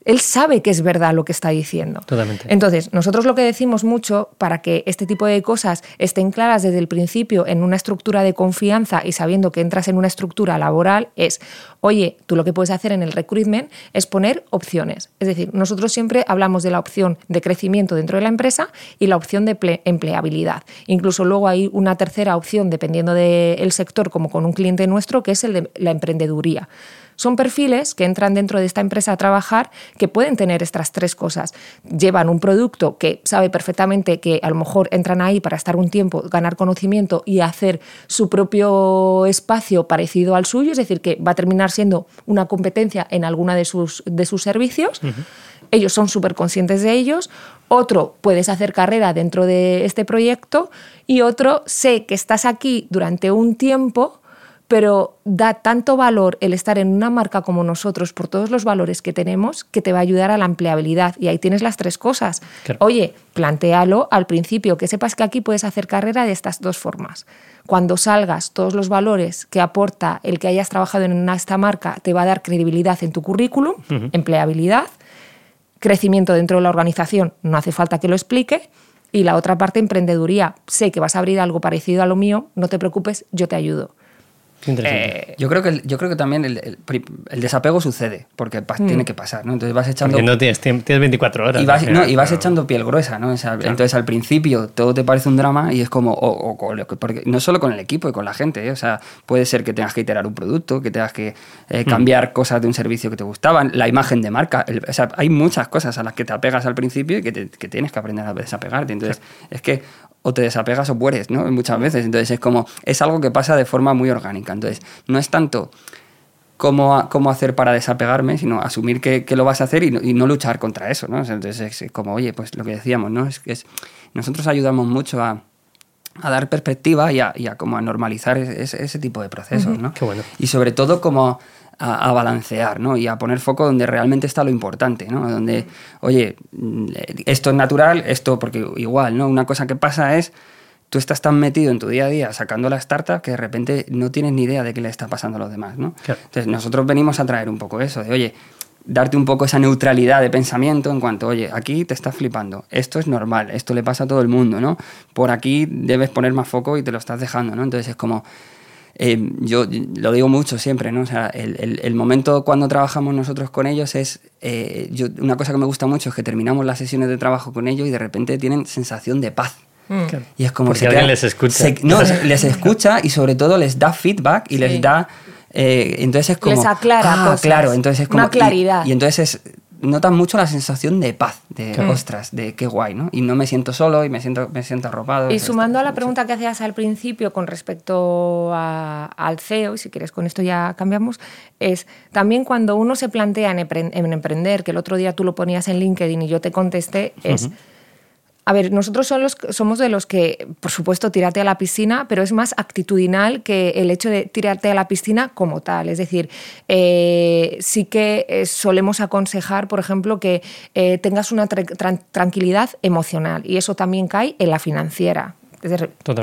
él sabe que es verdad lo que está diciendo. Totalmente. Entonces, nosotros lo que decimos mucho para que este tipo de cosas estén claras desde el principio en una estructura de confianza y sabiendo que entras en una estructura laboral es, oye, tú lo que puedes hacer en el recruitment es poner opciones. Es decir, nosotros siempre hablamos de la opción de crecimiento dentro de la empresa y la opción de empleabilidad. Incluso luego hay una tercera opción, dependiendo del sector, como con un cliente nuestro, que es el de la emprendeduría. Son perfiles que entran dentro de esta empresa a trabajar que pueden tener estas tres cosas. Llevan un producto que sabe perfectamente que a lo mejor entran ahí para estar un tiempo, ganar conocimiento y hacer su propio espacio parecido al suyo, es decir, que va a terminar siendo una competencia en alguna de sus, de sus servicios. Ellos son súper conscientes de ellos. Otro, puedes hacer carrera dentro de este proyecto. Y otro, sé que estás aquí durante un tiempo pero da tanto valor el estar en una marca como nosotros por todos los valores que tenemos que te va a ayudar a la empleabilidad. Y ahí tienes las tres cosas. Oye, plantealo al principio, que sepas que aquí puedes hacer carrera de estas dos formas. Cuando salgas, todos los valores que aporta el que hayas trabajado en esta marca te va a dar credibilidad en tu currículum, empleabilidad, crecimiento dentro de la organización, no hace falta que lo explique. Y la otra parte, emprendeduría. Sé que vas a abrir algo parecido a lo mío, no te preocupes, yo te ayudo. Eh, yo, creo que, yo creo que también el, desapego sucede, porque mm. tiene que pasar, ¿no? Entonces vas echando... Porque no tienes, tienes 24 horas. Y vas, no, y vas echando piel gruesa, ¿no? Entonces al principio todo te parece un drama y es como... O, porque no solo con el equipo y con la gente, ¿eh? O sea, puede ser que tengas que iterar un producto, que tengas que eh, mm. cambiar cosas de un servicio que te gustaban, la imagen de marca. o sea, hay muchas cosas a las que te apegas al principio y que, tienes que aprender a desapegarte. Entonces, es que o te desapegas o mueres, ¿no? Muchas veces. Entonces es como, es algo que pasa de forma muy orgánica. Entonces, no es tanto cómo, cómo hacer para desapegarme, sino asumir que, lo vas a hacer y no, luchar contra eso, ¿no? Entonces es como, oye, pues lo que decíamos, ¿no? Es que nosotros ayudamos mucho a, dar perspectiva y a, como a normalizar ese, tipo de procesos, ¿no? Qué bueno. Y sobre todo como a, balancear, ¿no? Y a poner foco donde realmente está lo importante, ¿no? Donde, oye, esto es natural, esto, porque igual, ¿no? Una cosa que pasa es, tú estás tan metido en tu día a día sacando la startup que de repente no tienes ni idea de qué le está pasando a los demás, ¿no? Entonces, nosotros venimos a traer un poco eso, de, oye, darte un poco esa neutralidad de pensamiento en cuanto, oye, aquí te estás flipando, esto es normal, esto le pasa a todo el mundo, ¿no? Por aquí debes poner más foco y te lo estás dejando, ¿no? Entonces es como, eh, yo lo digo mucho siempre, ¿no? O sea, el, el, momento cuando trabajamos nosotros con ellos es, eh, yo, una cosa que me gusta mucho es que terminamos las sesiones de trabajo con ellos y de repente tienen sensación de paz. Mm. Y es como Porque alguien les escucha. no, les escucha y sobre todo les da feedback y les da... Eh, entonces es como... Les aclara ah, claro, entonces es como... Una claridad. y entonces es, notan mucho la sensación de paz, de ostras, de qué guay, ¿no? Y no me siento solo y me siento, me siento arropado. Y sumando a la pregunta que hacías al principio con respecto al CEO, y si quieres con esto ya cambiamos, es también cuando uno se plantea en, emprender, que el otro día tú lo ponías en LinkedIn y yo te contesté, es... A ver, nosotros somos de los que, por supuesto, tirarte a la piscina, pero es más actitudinal que el hecho de tirarte a la piscina como tal. Es decir, eh, sí que eh, solemos aconsejar, por ejemplo, que eh, tengas una tranquilidad emocional y eso también cae en la financiera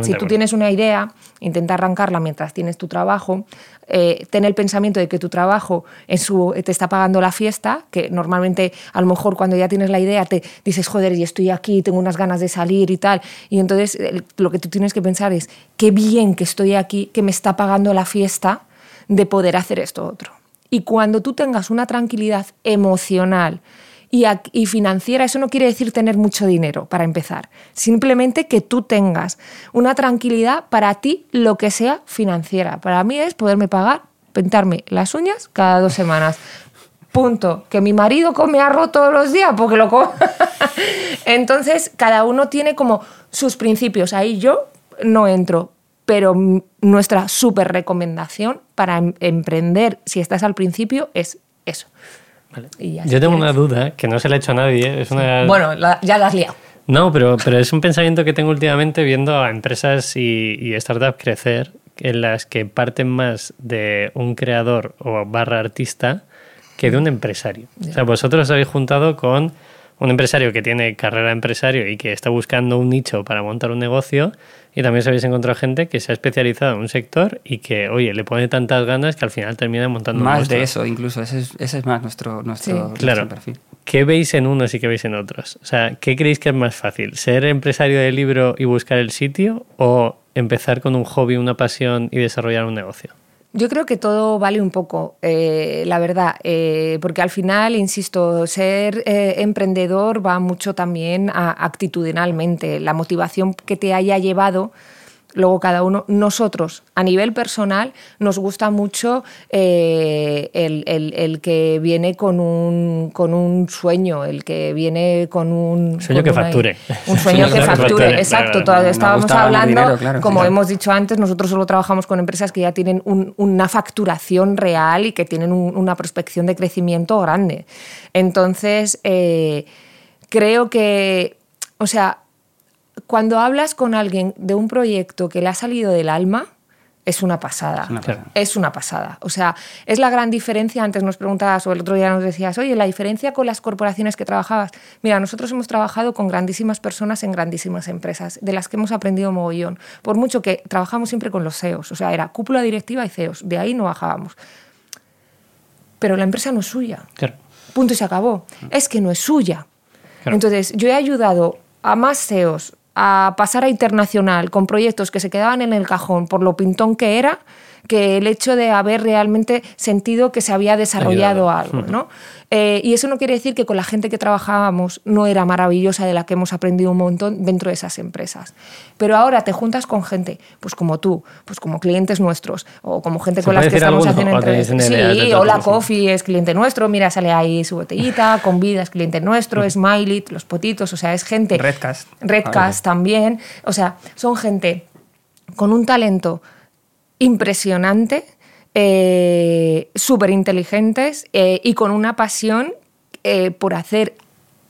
si tú tienes una idea, intenta arrancarla mientras tienes tu trabajo, eh, ten el pensamiento de que tu trabajo en su, te está pagando la fiesta, que normalmente a lo mejor cuando ya tienes la idea te dices, joder, y estoy aquí, tengo unas ganas de salir y tal. Y entonces lo que tú tienes que pensar es, qué bien que estoy aquí, que me está pagando la fiesta de poder hacer esto otro. Y cuando tú tengas una tranquilidad emocional, y, financiera, eso no quiere decir tener mucho dinero para empezar. Simplemente que tú tengas una tranquilidad para ti, lo que sea financiera. Para mí es poderme pagar, pintarme las uñas cada dos semanas. Punto. Que mi marido come arroz todos los días porque lo come. Entonces, cada uno tiene como sus principios. Ahí yo no entro. Pero nuestra súper recomendación para em-, emprender, si estás al principio, es eso. Yo tengo una duda que no se la he hecho a nadie. Es una... Bueno, ya la has liado. No, pero, pero es un pensamiento que tengo últimamente viendo a empresas y, y startups crecer en las que parten más de un creador o barra artista que de un empresario. O sea, vosotros habéis juntado con un empresario que tiene carrera empresario y que está buscando un nicho para montar un negocio y también se habéis encontrado gente que se ha especializado en un sector y que, oye, le pone tantas ganas que al final termina montando Más de eso, incluso. Ese es, ese es más nuestro, nuestro, claro. perfil. ¿qué veis en unos y qué veis en otros? O sea, ¿qué creéis que es más fácil? ¿Ser empresario de libro y buscar el sitio o empezar con un hobby, una pasión y desarrollar un negocio? Yo creo que todo vale un poco, eh, la verdad, eh, porque al final, insisto, ser eh, emprendedor va mucho también a, actitudinalmente, la motivación que te haya llevado luego cada uno, nosotros a nivel personal nos gusta mucho eh, el, que viene con un, con un sueño, el que viene con un... Sueño que facture. Un sueño que facture, exacto. estábamos hablando, como hemos dicho antes, nosotros solo trabajamos con empresas que ya tienen una facturación real y que tienen una prospección de crecimiento grande. Entonces, eh, creo que, o sea, cuando hablas con alguien de un proyecto que le ha salido del alma, es una pasada. Es una pasada. O sea, es la gran diferencia. Antes nos preguntabas, o el otro día nos decías, oye, la diferencia con las corporaciones que trabajabas. Mira, nosotros hemos trabajado con grandísimas personas en grandísimas empresas, de las que hemos aprendido mogollón. Por mucho que trabajamos siempre con los CEOs. O sea, era cúpula directiva y CEOs. De ahí no bajábamos. Pero la empresa no es suya. Punto y se acabó. Es que no es suya. Entonces, yo he ayudado a más CEOs a pasar a internacional con proyectos que se quedaban en el cajón por lo pintón que era, que el hecho de haber realmente sentido que se había desarrollado algo. ¿no? Eh, y eso no quiere decir que con la gente que trabajábamos no era maravillosa, de la que hemos aprendido un montón dentro de esas empresas. Pero ahora te juntas con gente, pues como tú, pues como clientes nuestros, o como gente con las que estamos haciendo entrevistas. Sí, Hola Coffee es cliente nuestro, mira, sale ahí su botellita, con vida es cliente nuestro, Smiley, los potitos, o sea, es gente. Redcast. Redcast también. O sea, son gente con un talento impresionante eh, súper inteligentes eh, y con una pasión eh, por hacer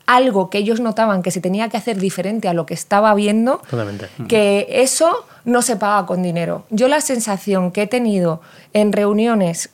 algo que ellos notaban que se tenía que hacer diferente a lo que estaba viendo, que eso no se paga con dinero. Yo la sensación que he tenido en reuniones,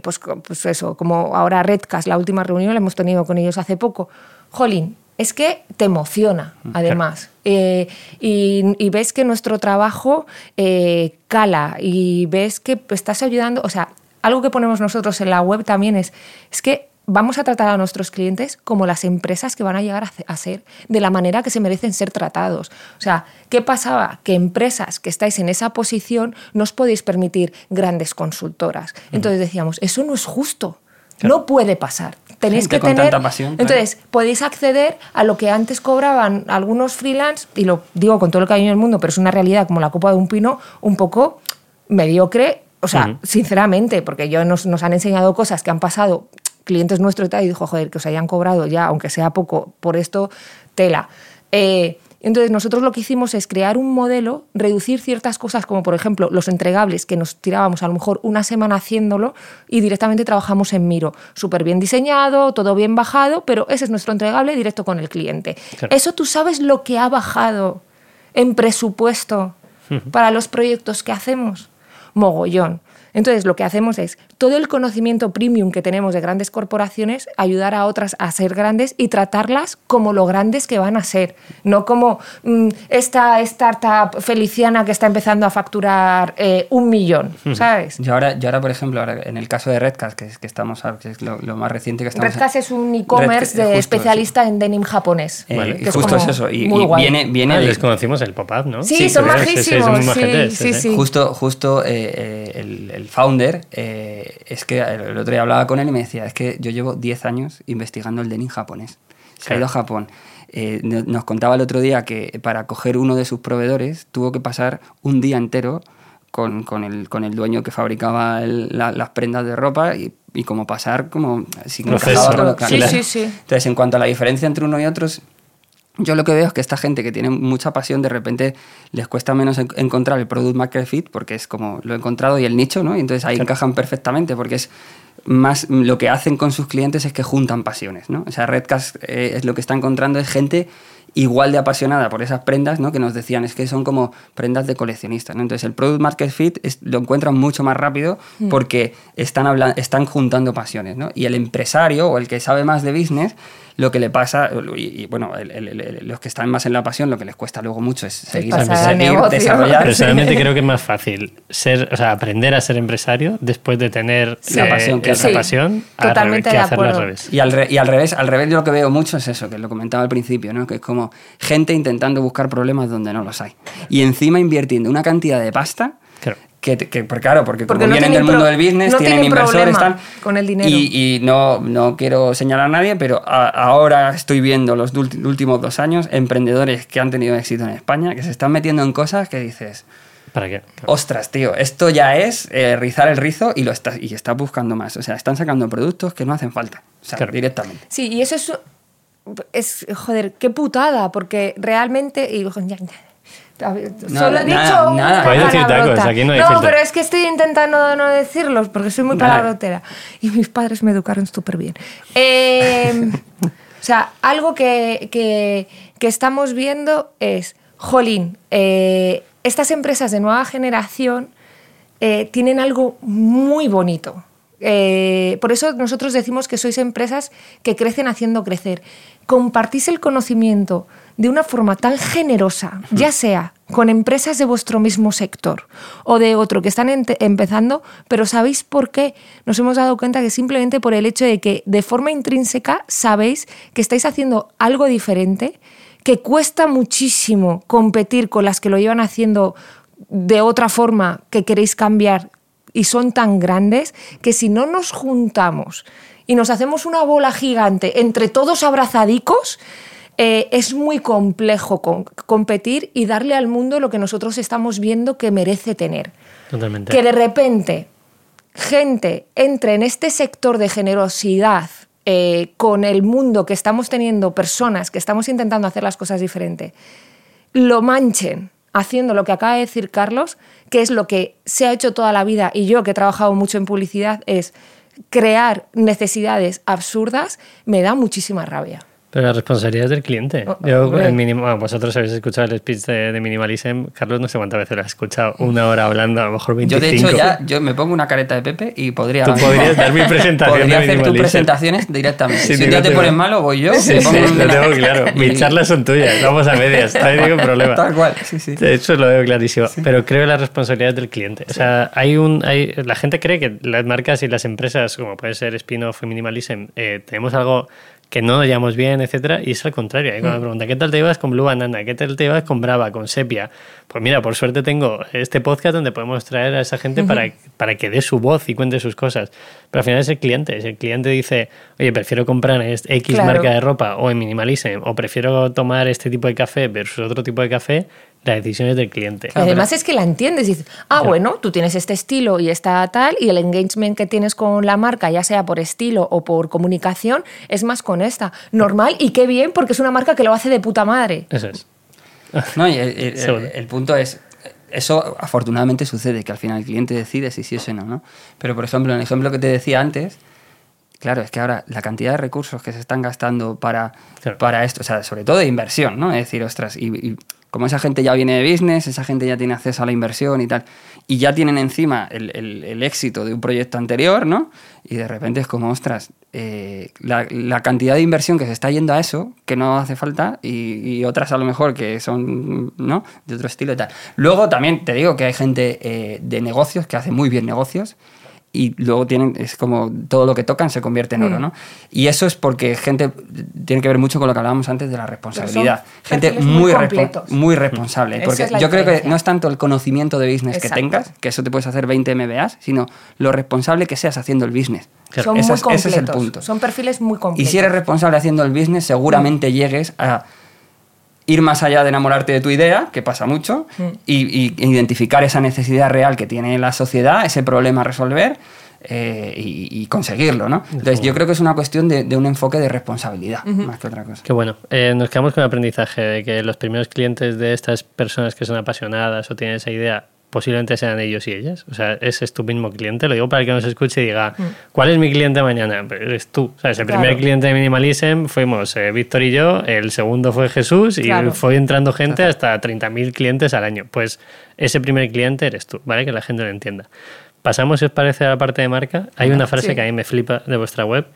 pues, pues, eso, como ahora Redcast, la última reunión la hemos tenido con ellos hace poco, jolín, es que te emociona, mm, además. Eh, y, ves que nuestro trabajo eh, cala y ves que estás ayudando, o sea, algo que ponemos nosotros en la web también es, es que vamos a tratar a nuestros clientes como las empresas que van a llegar a, ser, de la manera que se merecen ser tratados. O sea, ¿qué pasaba? Que empresas que estáis en esa posición no os podéis permitir grandes consultoras. Entonces decíamos, eso no es justo. No puede pasar. Tenéis que tener. entonces, podéis acceder a lo que antes cobraban algunos freelance, y lo digo con todo el cariño del mundo, pero es una realidad como la copa de un pino, un poco mediocre. O sea, sinceramente, porque yo nos, nos han enseñado cosas que han pasado clientes nuestros y tal, y dijo, joder, que os hayan cobrado ya, aunque sea poco, por esto, tela. Eh, entonces nosotros lo que hicimos es crear un modelo, reducir ciertas cosas como por ejemplo los entregables que nos tirábamos a lo mejor una semana haciéndolo y directamente trabajamos en Miro. Súper bien diseñado, todo bien bajado, pero ese es nuestro entregable directo con el cliente. Eso tú sabes lo que ha bajado en presupuesto para los proyectos que hacemos. Mogollón. Entonces, lo que hacemos es todo el conocimiento premium que tenemos de grandes corporaciones, ayudar a otras a ser grandes y tratarlas como lo grandes que van a ser, no como mm, esta startup feliciana que está empezando a facturar eh, un millón, ¿sabes? Yo ahora, yo ahora, por ejemplo, ahora, en el caso de Redcast, que, es, que estamos, que es lo, más reciente que estamos... Redcast es un e-commerce de especialista en denim japonés. Eh, y justo es eso. Y, viene, viene ah, les conocimos el pop-up, ¿no? Sí, son majísimos. Sí, sí, Justo, justo eh, el el founder, eh, es que el otro día hablaba con él y me decía, es que yo llevo 10 años investigando el denim japonés. Se ha ido a Japón. Eh, nos contaba el otro día que para coger uno de sus proveedores tuvo que pasar un día entero con, con, el, con el, dueño que fabricaba las prendas de ropa y, y como pasar como sin encajaba sí, sí, sí. Entonces, en cuanto a la diferencia entre uno y otro, yo lo que veo es que esta gente que tiene mucha pasión, de repente les cuesta menos encontrar el product market fit porque es como lo he encontrado y el nicho, ¿no? Y entonces ahí encajan perfectamente porque es más lo que hacen con sus clientes es que juntan pasiones, ¿no? O sea, Redcast eh, es lo que está encontrando es gente igual de apasionada por esas prendas, ¿no? Que nos decían, es que son como prendas de coleccionistas, ¿no? Entonces el product market fit lo encuentran mucho más rápido mm. porque están, hablando, están juntando pasiones, ¿no? Y el empresario o el que sabe más de business lo que le pasa, y, bueno, los que están más en la pasión, lo que les cuesta luego mucho es seguir, desarrollar. Personalmente creo que es más fácil ser, o sea, aprender a ser empresario después de tener la pasión, que es Sí, la pasión, al totalmente revés, que de hacerlo al revés. Y al, re- y al revés, al revés yo lo que veo mucho es eso, que lo comentaba al principio, ¿no? Que es como gente intentando buscar problemas donde no los hay. Y encima invirtiendo una cantidad de pasta Claro. que, que- por- claro, porque, Porque como no vienen del mundo pro- del business, no tienen tienen inversores, tal. con el dinero. Y, y no, no quiero señalar a nadie, pero a- ahora estoy viendo los últimos dos años emprendedores que han tenido éxito en España, que se están metiendo en cosas que dices, ¿Para qué? Claro. ostras, tío, esto ya es eh, rizar el rizo y lo está, y está buscando más. O sea, están sacando productos que no hacen falta. O sea, Claro. directamente. Sí, y eso es, es, joder, qué putada, porque realmente... Y, Nada, Solo he dicho nada, una nada. Puedes decir tacos, aquí no hay No, pero es que estoy intentando no decirlos porque soy muy palabrotera. Y mis padres me educaron súper bien. Eh, o sea, algo que, que- que estamos viendo es, jolín, eh, estas empresas de nueva generación eh, tienen algo muy bonito. Eh, por eso nosotros decimos que sois empresas que crecen haciendo crecer. Compartís el conocimiento de una forma tan generosa, ya sea con empresas de vuestro mismo sector o de otro que están empezando, pero ¿sabéis por qué? Nos hemos dado cuenta que simplemente por el hecho de que de forma intrínseca sabéis que estáis haciendo algo diferente, que cuesta muchísimo competir con las que lo llevan haciendo de otra forma que queréis cambiar y son tan grandes que si no nos juntamos y nos hacemos una bola gigante entre todos abrazadicos, eh, es muy complejo com- competir y darle al mundo lo que nosotros estamos viendo que merece tener. Totalmente. Que de repente gente entre en este sector de generosidad eh, con el mundo que estamos teniendo, personas que estamos intentando hacer las cosas diferentes, lo manchen haciendo lo que acaba de decir Carlos, que es lo que se ha hecho toda la vida y yo que he trabajado mucho en publicidad, es crear necesidades absurdas, me da muchísima rabia. Pero la responsabilidad es del cliente. Oh, Yo, el bueno, vosotros habéis escuchado el speech de, de Minimalism. Carlos, no sé cuántas veces lo has escuchado. Una hora hablando, a lo mejor 25. Yo, de hecho, ya yo me pongo una careta de Pepe y podría. Tú podrías dar mi presentación Podría de hacer tus presentaciones directamente. Sí, si un día te pones malo, voy yo. Sí, me sí, pongo lo tengo claro. Mis y- charlas son tuyas. Vamos a medias. No hay ningún problema. Tal cual, sí, sí. Eso lo veo clarísimo. Pero creo que la responsabilidad es del cliente. O sea, hay un, hay, la gente cree que las marcas y las empresas, como puede ser Spin-off y Minimalism, eh, tenemos algo que no nos llevamos bien, etcétera, y es al contrario. Hay cuando me preguntan, ¿qué tal te llevas con Blue Banana? ¿Qué tal te llevas con Brava, con Sepia? Pues mira, por suerte tengo este podcast donde podemos traer a esa gente para, para que dé su voz y cuente sus cosas. Pero al final es el cliente. Si el cliente dice, oye, prefiero comprar este X Claro. marca de ropa o en Minimalism, o prefiero tomar este tipo de café versus otro tipo de café, la decisión es del cliente. Y además es que la entiendes. Dices, ah, bueno, tú tienes este estilo y está tal, y el engagement que tienes con la marca, ya sea por estilo o por comunicación, es más con esta. Normal y qué bien, porque es una marca que lo hace de puta madre. Eso es. No, y el, el- Seguro. el punto es, eso afortunadamente sucede, que al final el cliente decide si sí o si no, ¿no? Pero, por ejemplo, en el ejemplo que te decía antes, claro, es que ahora la cantidad de recursos que se están gastando para, Claro. para esto, o sea, sobre todo de inversión, ¿no? Es decir, ostras, y, y como esa gente ya viene de business, esa gente ya tiene acceso a la inversión y tal, y ya tienen encima el, éxito de un proyecto anterior, ¿no? Y de repente es como, ostras, eh, la, cantidad de inversión que se está yendo a eso, que no hace falta, y, y otras a lo mejor que son, ¿no? De otro estilo y tal. Luego también te digo que hay gente eh, de negocios que hace muy bien negocios y luego tienen, es como todo lo que tocan se convierte en oro, Mm. ¿no? Y eso es porque gente, tiene que ver mucho con lo que hablábamos antes de la responsabilidad. Gente muy, respo- muy responsable. Porque es yo creo que no es tanto el conocimiento de business Exacto. que tengas, que eso te puedes hacer 20 MBAs, sino lo responsable que seas haciendo el business. Claro. Son muy completos. ese es el punto. Son perfiles muy Y completos. si eres responsable haciendo el business, seguramente llegues a ir más allá de enamorarte de tu idea, que pasa mucho, Mm. y, y identificar esa necesidad real que tiene la sociedad, ese problema a resolver eh, y, y conseguirlo, ¿no? Entonces yo creo que es una cuestión de, de un enfoque de responsabilidad, más que otra cosa. Qué bueno. Eh, nos quedamos con el aprendizaje de que los primeros clientes de estas personas que son apasionadas o tienen esa idea posiblemente sean ellos y ellas. O sea, ese es tu mismo cliente. Lo digo para que nos escuche y diga, ¿cuál es mi cliente mañana? Pues eres tú. O sea, el primer cliente de Minimalism fuimos eh, Víctor y yo, el segundo fue Jesús y Claro. fue entrando gente hasta 30.000 clientes al año. Pues ese primer cliente eres tú, ¿vale? Que la gente lo entienda. Pasamos, si os parece, a la parte de marca. Hay una frase Sí. que a mí me flipa de vuestra web.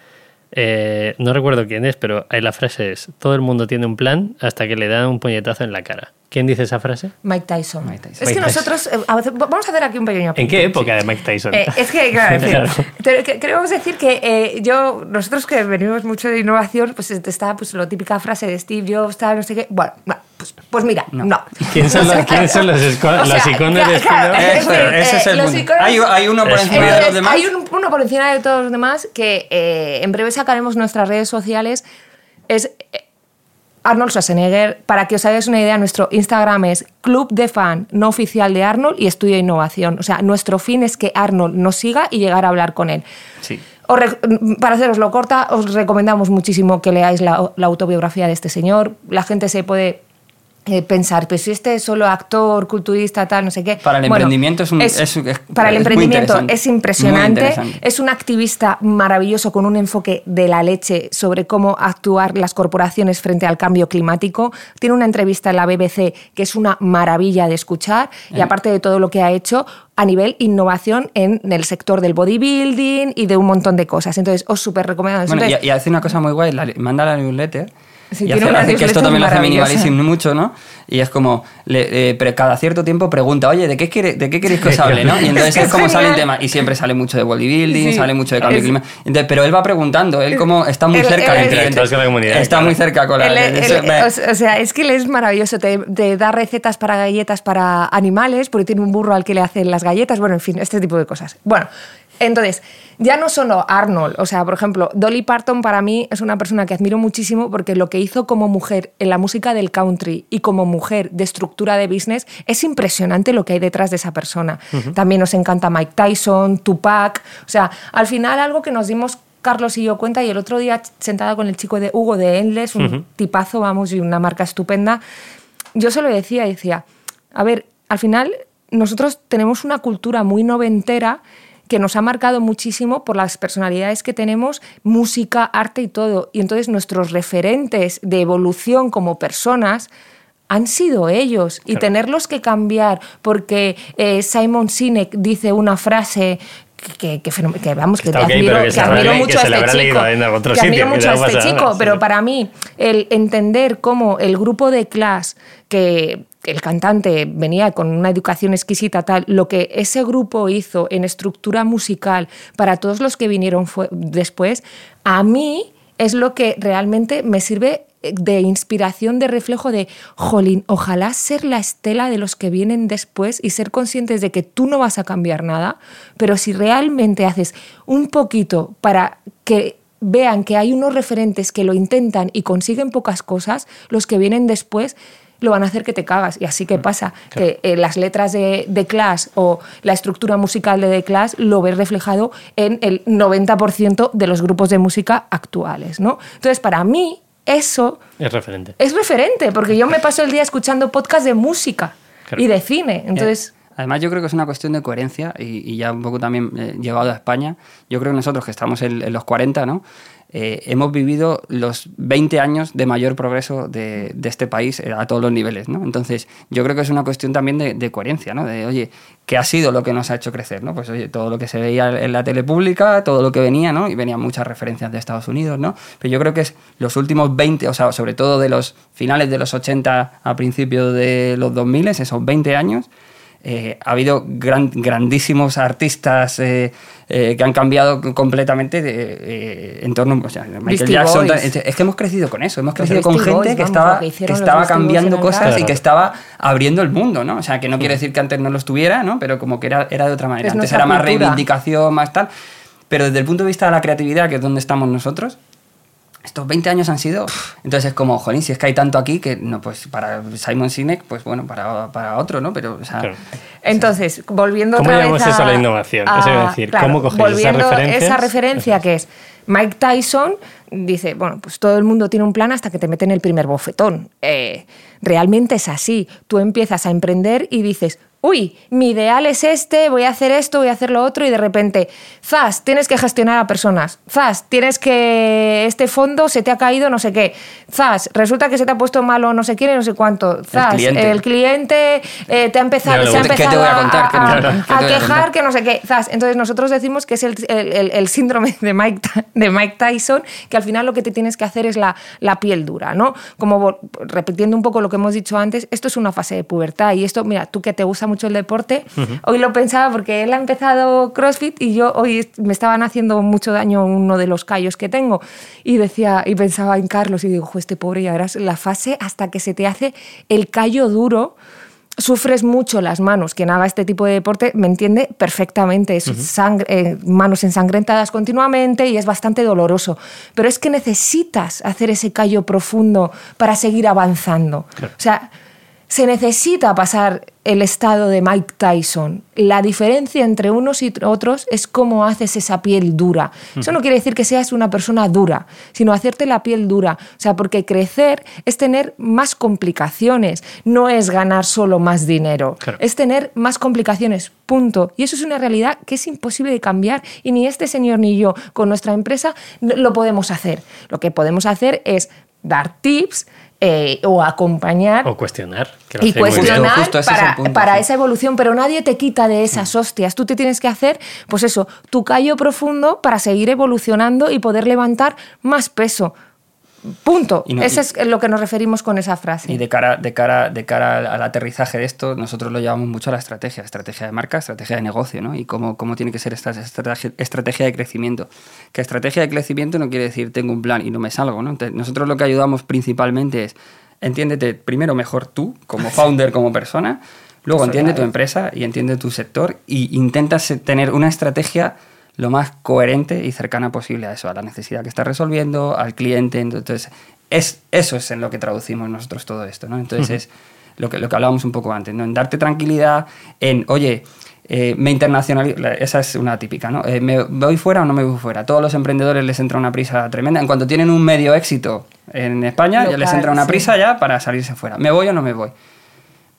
Eh, no recuerdo quién es, pero la frase es: Todo el mundo tiene un plan hasta que le dan un puñetazo en la cara. ¿Quién dice esa frase? Mike Tyson. Mike Tyson. Es que Tyson. nosotros. eh, a vamos a hacer aquí un pequeño ¿En qué época de Mike Tyson? Eh, es que, claro, en fin, Claro. te- queremos decir que eh, yo, nosotros que venimos mucho de innovación, pues está pues, la típica frase de Steve Jobs, tal, no sé qué. Bueno, no, pues, pues mira, no. ¿Quién son O sea, los- quién son los esco- o sea, los iconos de Steve Eso, en fin, ese es el los iconos- Hay, hay uno por encima de los demás. Hay un- uno por encima de todos los demás que eh, en breve sacaremos nuestras redes sociales. Es eh, Arnold Schwarzenegger. Para que os hagáis una idea, nuestro Instagram es Club de Fan no oficial de Arnold y Estudio Innovación. O sea, nuestro fin es que Arnold nos siga y llegar a hablar con él. Sí. Os re- para haceroslo corta, os recomendamos muchísimo que leáis la, la autobiografía de este señor. La gente se puede eh, pensar, pues si este es solo actor, culturista, tal, no sé qué. Para el emprendimiento es un- es- es- para el es emprendimiento es impresionante. Es un activista maravilloso con un enfoque de la leche sobre cómo actuar las corporaciones frente al cambio climático. Tiene una entrevista en la BBC que es una maravilla de escuchar y Eh. aparte de todo lo que ha hecho a nivel innovación en el sector del bodybuilding y de un montón de cosas. Entonces, os súper recomiendo. Bueno, y, y hace una cosa muy guay, la- manda la newsletter. Sí, y tiene hace, una hace que esto también lo hace. Minimalism mucho, ¿no? Y es como, le- eh, pero cada cierto tiempo pregunta, oye, ¿de qué, quiere, ¿de qué queréis que os hable? ¿no? Y entonces Es que es, como sale el genial. tema. Y siempre sale mucho de bodybuilding, Sí. sale mucho de cambio Es- climático. Entonces, pero él va preguntando, él como está muy Él- cerca cliente. Interactúas con la comunidad, Está muy cerca con la... O sea, es que él es maravilloso, te, te da recetas para galletas para animales, porque tiene un burro al que le hacen las galletas, bueno, en fin, este tipo de cosas. Bueno, entonces, ya no solo Arnold, o sea, por ejemplo, Dolly Parton para mí es una persona que admiro muchísimo porque lo que hizo como mujer en la música del country y como mujer de estructura de business es impresionante lo que hay detrás de esa persona. También nos encanta Mike Tyson, Tupac, o sea, al final algo que nos dimos Carlos y yo cuenta y el otro día sentada con el chico de Hugo de Endless, un tipazo, vamos, y una marca estupenda, yo se lo decía, decía, a ver, al final nosotros tenemos una cultura muy noventera que nos ha marcado muchísimo por las personalidades que tenemos, música, arte y todo. Y entonces nuestros referentes de evolución como personas han sido ellos. Y Claro. tenerlos que cambiar porque eh, Simon Sinek dice una frase que, que, fenomen- que, vamos, que, te admiro, que mucho a este chico. que admiro mucho a este chico, pero para mí el entender cómo el grupo de Clash, que el cantante venía con una educación exquisita, tal, lo que ese grupo hizo en estructura musical para todos los que vinieron fue- después, a mí es lo que realmente me sirve de inspiración, de reflejo de, jolín, ojalá ser la estela de los que vienen después y ser conscientes de que tú no vas a cambiar nada, pero si realmente haces un poquito para que vean que hay unos referentes que lo intentan y consiguen pocas cosas, los que vienen después lo van a hacer que te cagas. Y así que pasa, que eh, las letras de, de Clash o la estructura musical de The Clash lo ves reflejado en el 90% de los grupos de música actuales. ¿no? Entonces, para mí, eso Es referente. es referente, porque yo me paso el día escuchando podcasts de música Claro. y de cine. Entonces, Eh, Además, yo creo que es una cuestión de coherencia y, y ya un poco también eh, llegado a España. Yo creo que nosotros que estamos en, en los 40, ¿no? Eh, hemos vivido los 20 años de mayor progreso de, este país eh, a todos los niveles, ¿no? Entonces, yo creo que es una cuestión también de, de coherencia, ¿no? De, oye, ¿qué ha sido lo que nos ha hecho crecer, ¿no? Pues, oye, todo lo que se veía en la tele pública, todo lo que venía, ¿no? Y venían muchas referencias de Estados Unidos, ¿no? Pero yo creo que es los últimos 20, o sea, sobre todo de los finales de los 80 a principios de los 2000, esos 20 años, eh, ha habido gran- grandísimos artistas eh, eh, que han cambiado completamente de, en torno o sea, Michael Beastie Jackson. Boys. Es que hemos crecido con eso, hemos crecido con gente Boys, que vamos, estaba, que estaba cambiando cosas y que estaba abriendo el mundo, ¿no? O sea, que no quiere decir que antes no lo estuviera, ¿no? Pero como que era, era de otra manera. Es Antes era más cultura. reivindicación, más tal. Pero desde el punto de vista de la creatividad, que es donde estamos nosotros, estos 20 años han sido. Entonces es como, jolín, si es que hay tanto aquí que, no, pues para Simon Sinek, pues bueno, para, para otro, ¿no? Pero, o sea, Claro. Entonces, volviendo ¿Cómo otra llamamos vez a, eso a la innovación? Eso iba a decir, ¿cómo cogéis esas volviendo referencias? esa referencia que es Mike Tyson dice, bueno, pues todo el mundo tiene un plan hasta que te meten el primer bofetón. Eh, realmente es así. Tú empiezas a emprender y dices, uy, mi ideal es este, voy a hacer esto, voy a hacer lo otro y de repente, zas, tienes que gestionar a personas. Zas, tienes que este fondo se te ha caído no sé qué. Zas, resulta que se te ha puesto malo no sé quién y no sé cuánto. Zas, cliente. el cliente eh, te ha empezado, se ha luego, ¿qué te empezado a quejar que no sé qué. Zas. Entonces nosotros decimos que es el, el- el- el síndrome de Mike, de Mike Tyson, que al final lo que te tienes que hacer es la, la piel dura, ¿no? Como repitiendo un poco lo que hemos dicho antes, esto es una fase de pubertad y esto, mira, tú que te gusta mucho el deporte, hoy lo pensaba porque él ha empezado CrossFit y yo hoy me estaban haciendo mucho daño uno de los callos que tengo. Y decía y pensaba en Carlos y digo, "Jo, este pobre ya verás la fase hasta que se te hace el callo duro sufres mucho las manos. Quien haga este tipo de deporte me entiende perfectamente. Es sangre- eh, manos ensangrentadas continuamente y es bastante doloroso. Pero es que necesitas hacer ese callo profundo para seguir avanzando. O sea, se necesita pasar el estado de Mike Tyson. La diferencia entre unos y otros es cómo haces esa piel dura. Eso no quiere decir que seas una persona dura, sino hacerte la piel dura. O sea, porque crecer es tener más complicaciones, no es ganar solo más dinero, Claro. es tener más complicaciones, punto. Y eso es una realidad que es imposible de cambiar y ni este señor ni yo con nuestra empresa lo podemos hacer. Lo que podemos hacer es dar tips eh, o acompañar O cuestionar. Que lo y cuestionar Justo, justo para, punto, para sí. esa evolución, pero nadie te quita de esas hostias. Tú te tienes que hacer, pues eso, tu callo profundo para seguir evolucionando y poder levantar más peso. Punto. No- Ese y- es lo que nos referimos con esa frase. Y de cara, de, cara, de cara al, al aterrizaje de esto, nosotros lo llevamos mucho a la estrategia, estrategia de marca, estrategia de negocio, ¿no? Y cómo, cómo tiene que ser esta estrategia, estrategia de crecimiento. Que estrategia de crecimiento no quiere decir tengo un plan y no me salgo, ¿no? Entonces, nosotros lo que ayudamos principalmente es, entiéndete primero mejor tú, como founder, como persona, luego Eso entiende tu es. empresa y entiende tu sector y intentas tener una estrategia lo más coherente y cercana posible a eso, a la necesidad que estás resolviendo, al cliente. Entonces, es, eso es en lo que traducimos nosotros todo esto, ¿no? Entonces, es lo que, lo que hablábamos un poco antes, ¿no? En darte tranquilidad, en, oye, eh, me internacionalizo, esa es una típica, ¿no? Eh, ¿Me voy fuera o no me voy fuera? A todos los emprendedores les entra una prisa tremenda. En cuanto tienen un medio éxito en España, ya les entra una sí. prisa ya para salirse fuera. ¿Me voy o no me voy?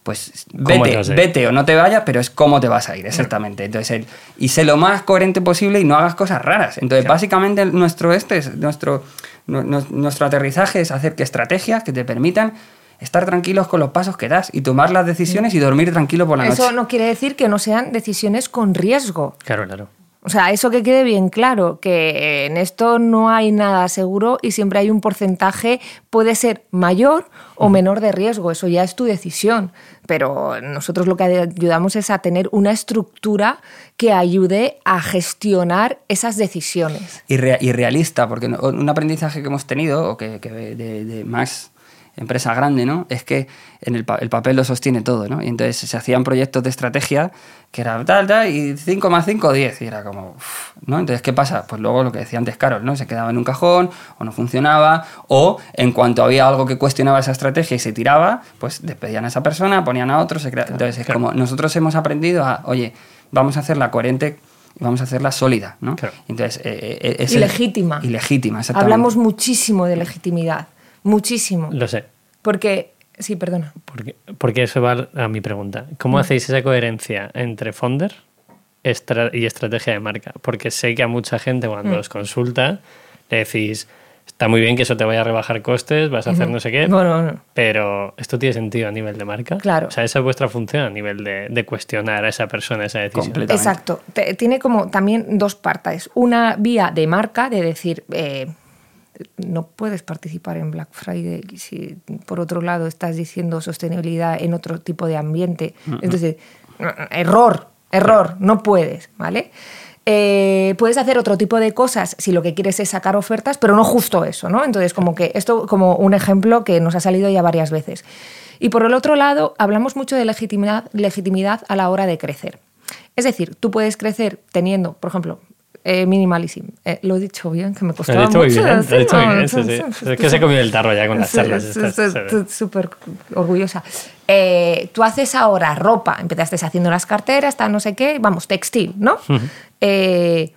Pues ¿Cómo te vete, vete o no te vayas, pero es cómo te vas a ir, exactamente. Entonces, el- y sé lo más coherente posible y no hagas cosas raras. Entonces, básicamente, nuestro este es, nuestro, nu- nu- nuestro aterrizaje es hacer que estrategias que te permitan estar tranquilos con los pasos que das y tomar las decisiones y dormir tranquilo por la Eso noche. no quiere decir que no sean decisiones con riesgo. Claro, claro. O sea, eso que quede bien claro, que en esto no hay nada seguro y siempre hay un porcentaje, puede ser mayor o menor de riesgo, eso ya es tu decisión. Pero nosotros lo que ayudamos es a tener una estructura que ayude a gestionar esas decisiones. y, rea- y realista, porque un aprendizaje que hemos tenido, o que, que de, de más empresa grande, ¿no? Es que en el, pa- el papel lo sostiene todo, ¿no? Y entonces se hacían proyectos de estrategia que era tal, tal, y 5 más 5, 10. Y era como, uf, ¿no? Entonces, ¿qué pasa? Pues luego lo que decía antes Carol, ¿no? Se quedaba en un cajón, o no funcionaba, o en cuanto había algo que cuestionaba esa estrategia y se tiraba, pues despedían a esa persona, ponían a otro, se crea- Entonces, es como, nosotros hemos aprendido a, oye, vamos a hacerla coherente y vamos a hacerla sólida, ¿no? Claro. Entonces, eh, eh, es Y el- legítima. Y legítima, exactamente. Hablamos muchísimo de legitimidad, muchísimo. Lo sé. Porque, sí, perdona. Porque, porque eso va a mi pregunta. ¿Cómo hacéis esa coherencia entre founder estra- y estrategia de marca? Porque sé que a mucha gente cuando os consulta le decís, está muy bien que eso te vaya a rebajar costes, vas a hacer no sé qué, No, no, no. pero ¿esto tiene sentido a nivel de marca? Claro. O sea, esa es vuestra función a nivel de, de cuestionar a esa persona esa decisión. Completo. Exacto. Tiene como también dos partes. Una vía de marca, de decir, eh, no puedes participar en Black Friday si por otro lado estás diciendo sostenibilidad en otro tipo de ambiente. Entonces, error, error, no puedes, ¿vale? Eh, puedes hacer otro tipo de cosas si lo que quieres es sacar ofertas, pero no justo eso, ¿no? Entonces, como que esto como un ejemplo que nos ha salido ya varias veces. Y por el otro lado, hablamos mucho de legitimidad, legitimidad a la hora de crecer. Es decir, tú puedes crecer teniendo, por ejemplo, eh, minimalism. Eh, lo he dicho bien, que me costaba mucho bien, lo he decirlo. dicho muy bien, sí, sí. Es que se ha comido el tarro ya con las Sí, charlas. sí, Súper orgullosa. Eh, tú haces ahora ropa, empezaste haciendo las carteras, tal, no sé qué, vamos, textil, ¿no? Eh,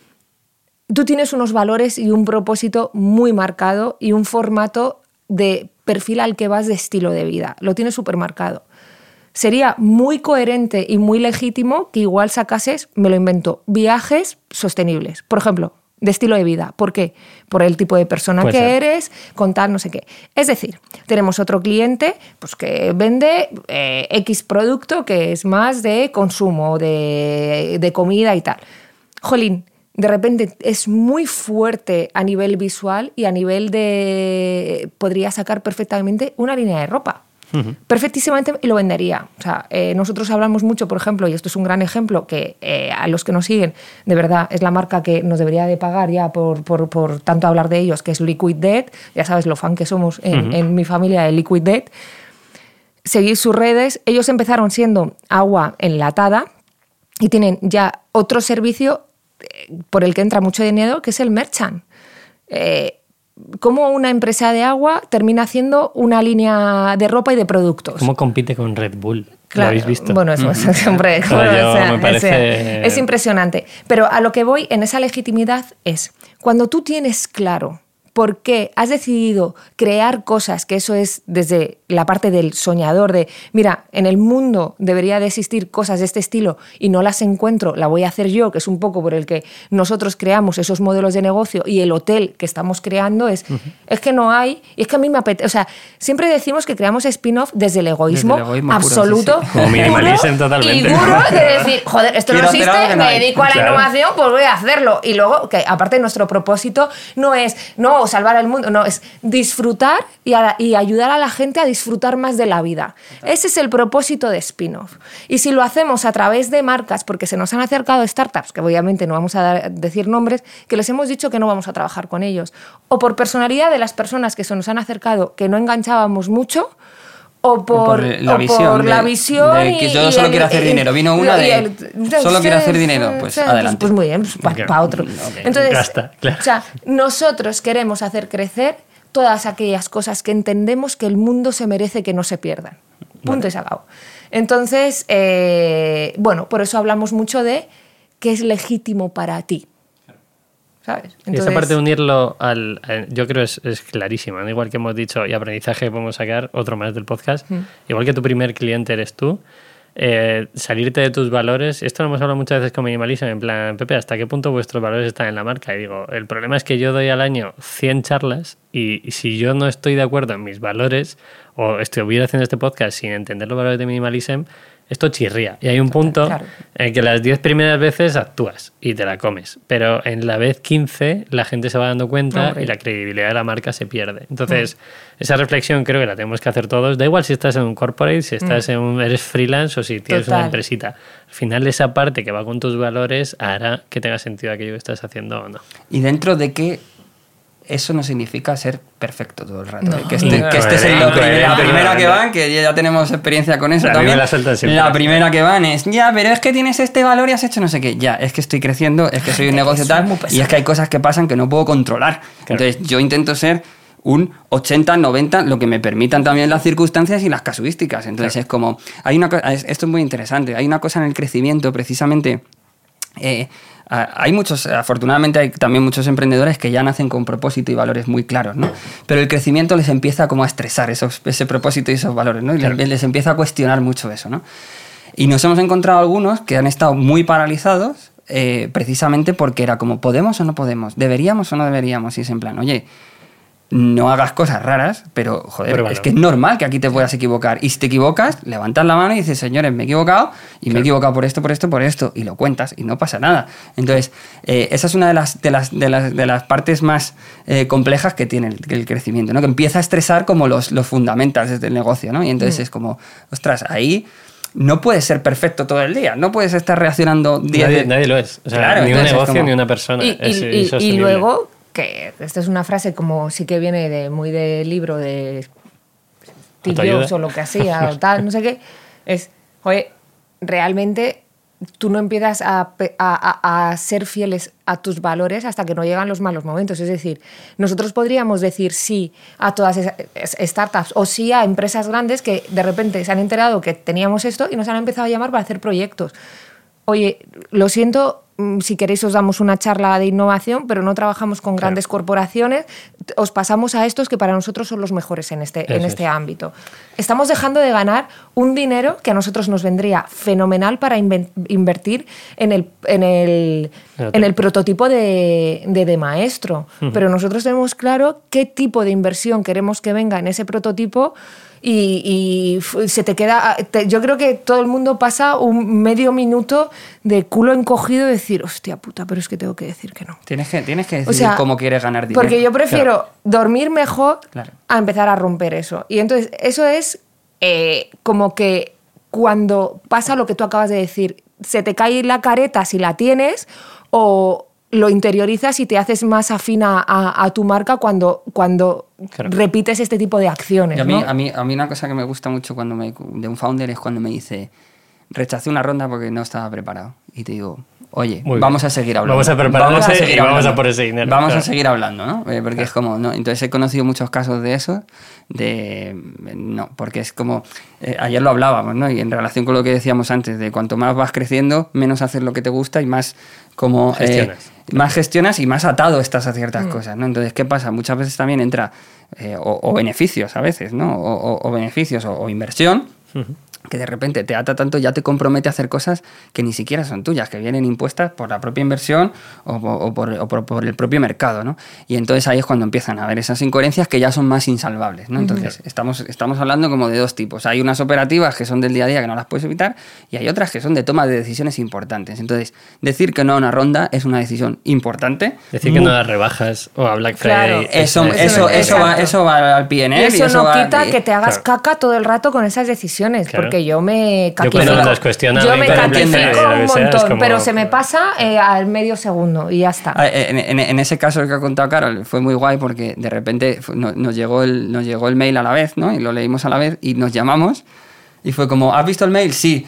tú tienes unos valores y un propósito muy marcado y un formato de perfil al que vas de estilo de vida. Lo tienes súper marcado. Sería muy coherente y muy legítimo que igual sacases, me lo invento, viajes sostenibles. Por ejemplo, de estilo de vida. ¿Por qué? Por el tipo de persona que eres, con tal, no sé qué. Es decir, tenemos otro cliente pues, que vende eh, X producto que es más de consumo, de, de comida y tal. Jolín, de repente es muy fuerte a nivel visual y a nivel de... podría sacar perfectamente una línea de ropa. Perfectísimamente y lo vendería. O sea, eh, nosotros hablamos mucho, por ejemplo, y esto es un gran ejemplo, que eh, a los que nos siguen, de verdad, es la marca que nos debería de pagar ya por, por, por tanto hablar de ellos, que es Liquid Dead. Ya sabes lo fan que somos en, en mi familia de Liquid Dead. Seguir sus redes. Ellos empezaron siendo agua enlatada y tienen ya otro servicio eh, por el que entra mucho dinero, que es el merchant. Eh, cómo una empresa de agua termina haciendo una línea de ropa y de productos. ¿Cómo compite con Red Bull? ¿Lo habéis visto? Bueno, eso. Claro, yo o sea, parece- es, es impresionante. Pero a lo que voy en esa legitimidad es cuando tú tienes claro por qué has decidido crear cosas, que eso es desde la parte del soñador, de, mira, en el mundo debería de existir cosas de este estilo y no las encuentro, la voy a hacer yo, que es un poco por el que nosotros creamos esos modelos de negocio y el hotel que estamos creando es, es que no hay, y es que a mí me apetece, o sea, siempre decimos que creamos spin-off desde el egoísmo, Desde el egoísmo puro, absoluto, sí, sí. Como minimalism puro totalmente. Y duro de decir, joder, esto no Quiero hacer existe, no me dedico a la Claro. innovación, pues voy a hacerlo. Y luego, que aparte nuestro propósito no es no salvar al mundo, no, es disfrutar y, a- y ayudar a la gente a disfrutar más de la vida. Ese es el propósito de spin-off. Y si lo hacemos a través de marcas, porque se nos han acercado startups, que obviamente no vamos a dar- decir nombres, que les hemos dicho que no vamos a trabajar con ellos, o por personalidad de las personas que se nos han acercado, que no enganchábamos mucho, o por, por la o visión por la de- visión de que yo y solo quiero hacer dinero. Vino una de, el- solo quiero hacer dinero, pues, adelante. Pues muy bien, para otro. Entonces, Gasta, claro. o sea, nosotros queremos hacer crecer todas aquellas cosas que entendemos que el mundo se merece que no se pierdan. Punto y se acabó. Entonces, eh, bueno, por eso hablamos mucho de qué es legítimo para ti. ¿Sabes? Y esa parte de unirlo al. al- yo creo es, es clarísima. ¿no? Igual que hemos dicho, y aprendizaje podemos sacar, otro más del podcast. Mm. Igual que tu primer cliente eres tú, eh, salirte de tus valores. Esto lo hemos hablado muchas veces con Minimalism, en plan, Pepe, ¿hasta qué punto vuestros valores están en la marca? Y digo, el problema es que yo doy al año 100 charlas y, y si yo no estoy de acuerdo en mis valores o estuviera haciendo este podcast sin entender los valores de Minimalism, esto chirría. Y hay un punto Claro. en que las 10 primeras veces actúas y te la comes, pero en la vez 15 la gente se va dando cuenta Hombre. y la credibilidad de la marca se pierde. Entonces, esa reflexión creo que la tenemos que hacer todos. Da igual si estás en un corporate, si estás en un, eres freelance o si tienes una empresita. Al final, esa parte que va con tus valores hará que tenga sentido aquello que estás haciendo o no. Y dentro de que eso no significa ser perfecto todo el rato. No. ¿eh? Que, este, que este es el- la, primera, la primera que van, que ya tenemos experiencia con eso A mí me también. la. La primera que van es, ya, pero es que tienes este valor y has hecho no sé qué. Ya, es que estoy creciendo, es que soy un negocio tal. Y es que hay cosas que pasan que no puedo controlar. Claro. Entonces, yo intento ser un 80, 90, lo que me permitan también las circunstancias y las casuísticas. Entonces, es como, hay una esto es muy interesante, hay una cosa en el crecimiento precisamente eh, hay muchos, afortunadamente hay también muchos emprendedores que ya nacen con propósito y valores muy claros, ¿no? Pero el crecimiento les empieza como a estresar esos, ese propósito y esos valores, ¿no? Y les, les empieza a cuestionar mucho eso, ¿no? Y nos hemos encontrado algunos que han estado muy paralizados eh, precisamente porque era como, ¿podemos o no podemos? ¿Deberíamos o no deberíamos? Y es en plan, oye, no hagas cosas raras, pero joder, Pruébalo. es que es normal que aquí te puedas equivocar. Y si te equivocas, levantas la mano y dices, señores, me he equivocado y me he equivocado por esto, por esto, por esto, y lo cuentas y no pasa nada. Entonces, eh, esa es una de las, de las, de las, de las partes más eh, complejas que tiene el, el crecimiento, ¿no? Que empieza a estresar como los, los fundamentals del negocio, ¿no? Y entonces es como, ostras, ahí no puedes ser perfecto todo el día, no puedes estar reaccionando día Nadie, de- nadie lo es. O sea, Claro, ni un negocio como- ni una persona. Y, es y- y- y insostenible. luego, que esta es una frase como sí que viene de muy de libro de Steve. Jobs o lo que hacía o tal, no sé qué, es, oye, realmente tú no empiezas a, a- a- ser fieles a tus valores hasta que no llegan los malos momentos. Es decir, nosotros podríamos decir sí a todas esas es- startups o sí a empresas grandes que de repente se han enterado que teníamos esto y nos han empezado a llamar para hacer proyectos. Oye, lo siento, mm, si queréis os damos una charla de innovación, pero no trabajamos con grandes corporaciones, os pasamos a estos que para nosotros son los mejores en este, en este es. ámbito. Estamos dejando de ganar un dinero que a nosotros nos vendría fenomenal para invertir en el, en el, en el prototipo de, de, de maestro. Pero nosotros tenemos claro qué tipo de inversión queremos que venga en ese prototipo y, se te queda. te- yo creo que todo el mundo pasa un medio minuto de culo encogido, de decir, hostia puta, pero es que tengo que decir que no. Tienes que, tienes que O decidir sea, cómo quieres ganar dinero. Porque yo prefiero dormir mejor Claro. a empezar a romper eso. Y entonces, eso es eh, como que cuando pasa lo que tú acabas de decir, se te cae la careta si la tienes o lo interiorizas y te haces más afina a, a tu marca cuando, cuando Claro. repites este tipo de acciones. A, mí, ¿no? a, mí, a mí una cosa que me gusta mucho cuando me, de un founder es cuando me dice, rechacé una ronda porque no estaba preparado. Y te digo, oye, Muy vamos bien. a seguir hablando. Vamos a prepararnos Vamos a y seguir vamos hablando. a por ese dinero, Vamos a claro. seguir hablando, ¿no? Eh, porque es como, ¿no? Entonces he conocido muchos casos de eso, de, no, porque es como, eh, ayer lo hablábamos, ¿no? Y en relación con lo que decíamos antes, de cuanto más vas creciendo, menos haces lo que te gusta y más como... eh, Gestionas. más gestionas y más atado estás a ciertas Mm. cosas, ¿no? Entonces, ¿qué pasa? Muchas veces también entra eh, o, o beneficios a veces, ¿no? O, o- o beneficios o, o inversión que de repente te ata tanto, ya te compromete a hacer cosas que ni siquiera son tuyas, que vienen impuestas por la propia inversión o, o por, o por- por el propio mercado, ¿no? Y entonces ahí es cuando empiezan a haber esas incoherencias que ya son más insalvables, ¿no? Entonces, estamos, estamos hablando como de dos tipos. Hay unas operativas que son del día a día que no las puedes evitar y hay otras que son de toma de decisiones importantes. Entonces, decir que no a una ronda es una decisión importante. Decir que no das rebajas o a Black Claro. Friday. Eso, es- eso, eso, va, eso va al PNL. Y eso, no va- quita que te hagas Claro. caca todo el rato con esas decisiones, Claro. porque yo me Yo cuando caquifico. Yo y me caquifico un montón, como- pero se me pasa eh, al medio segundo y ya está. Ah, En, en- en ese caso que ha contado Carol fue muy guay porque de repente fu- no- nos, llegó el, nos llegó el mail a la vez, ¿no? Y lo leímos a la vez y nos llamamos y fue como, ¿has visto el mail? Sí.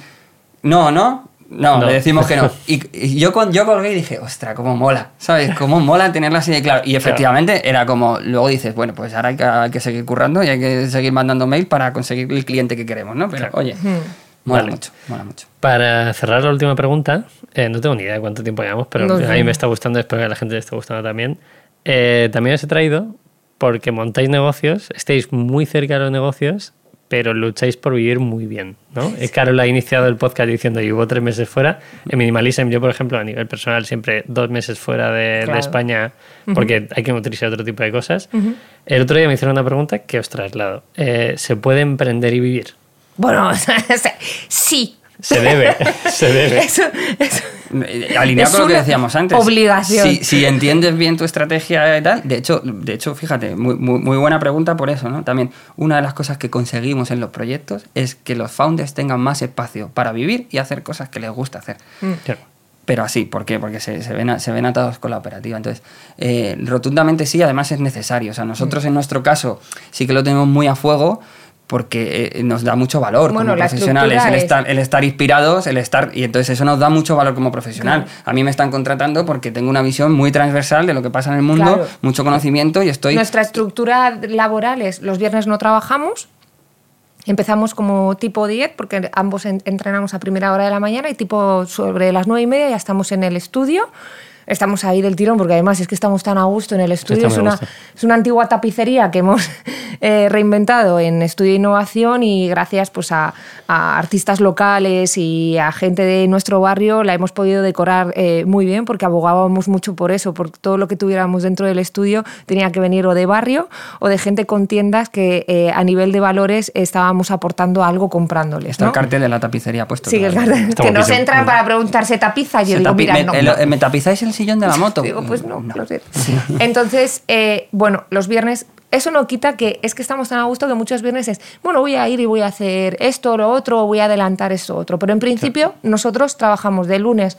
No, ¿no? No, No. le decimos que no. Y, y yo, yo colgué y dije, ostra, cómo mola, ¿sabes? Cómo mola tenerla así de claro. Y efectivamente era como, luego dices, bueno, pues ahora hay que, hay que seguir currando y hay que seguir mandando mail para conseguir el cliente que queremos, ¿no? Pero Claro. oye, mola Vale. mucho, mola mucho. Para cerrar la última pregunta, eh, no tengo ni idea de cuánto tiempo llevamos, pero No a mí me está gustando, espero que a la gente le esté gustando también. Eh, también os he traído porque montáis negocios, estáis muy cerca de los negocios, pero lucháis por vivir muy bien, ¿no? Eh, Carol ha iniciado el podcast diciendo que hubo tres meses fuera. En Minimalism, yo, por ejemplo, a nivel personal, siempre dos meses fuera de. España porque hay que nutrirse de otro tipo de cosas. El otro día me hicieron una pregunta que os traslado. Eh, ¿Se puede emprender y vivir? Bueno, sí. Se debe, se debe. Eso, eso. Eh, Alineado Es con lo que decíamos antes. obligación. Si, si entiendes bien tu estrategia y tal, de hecho, de hecho fíjate, muy, muy, muy buena pregunta por eso, ¿no? También una de las cosas que conseguimos en los proyectos es que los founders tengan más espacio para vivir y hacer cosas que les gusta hacer. Claro. Pero así, ¿por qué? Porque se, se ven, a- se ven atados con la operativa. Entonces, eh, rotundamente sí, además es necesario. O sea, nosotros en nuestro caso sí que lo tenemos muy a fuego porque eh, nos da mucho valor Bueno, como profesionales, el estar, el estar inspirados, el estar... Y entonces eso nos da mucho valor como profesional. A mí me están contratando porque tengo una visión muy transversal de lo que pasa en el mundo, Claro. mucho conocimiento y estoy... Nuestra estructura laboral es los viernes no trabajamos. Empezamos como tipo 10 porque ambos en- entrenamos a primera hora de la mañana y tipo sobre las 9 y media ya estamos en el estudio. Estamos ahí del tirón porque además es que estamos tan a gusto en el estudio. Es una, es una antigua tapicería que hemos eh, reinventado en estudio de innovación y gracias pues, a, a artistas locales y a gente de nuestro barrio la hemos podido decorar eh, muy bien porque abogábamos mucho por eso, por todo lo que tuviéramos dentro del estudio tenía que venir o de barrio o de gente con tiendas que eh, a nivel de valores estábamos aportando algo comprándoles. Está ¿no? el cartel de la tapicería puesto. Sí, que, el cartel- que nos entran para preguntarse tapiza. Yo digo, tapi- mira, me, no. el- eh, ¿me tapizáis el sillón de la moto? Digo, pues no, No. lo sé. Entonces, eh, bueno, los viernes, eso no quita que es que estamos tan a gusto que muchos viernes es, bueno, voy a ir y voy a hacer esto, lo otro, voy a adelantar esto, otro. Pero en principio, nosotros trabajamos de lunes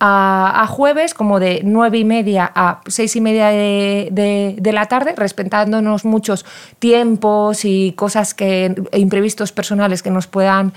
a, a jueves, como de nueve y media a seis y media de, de- de la tarde, respetándonos muchos tiempos y cosas que imprevistos personales que nos puedan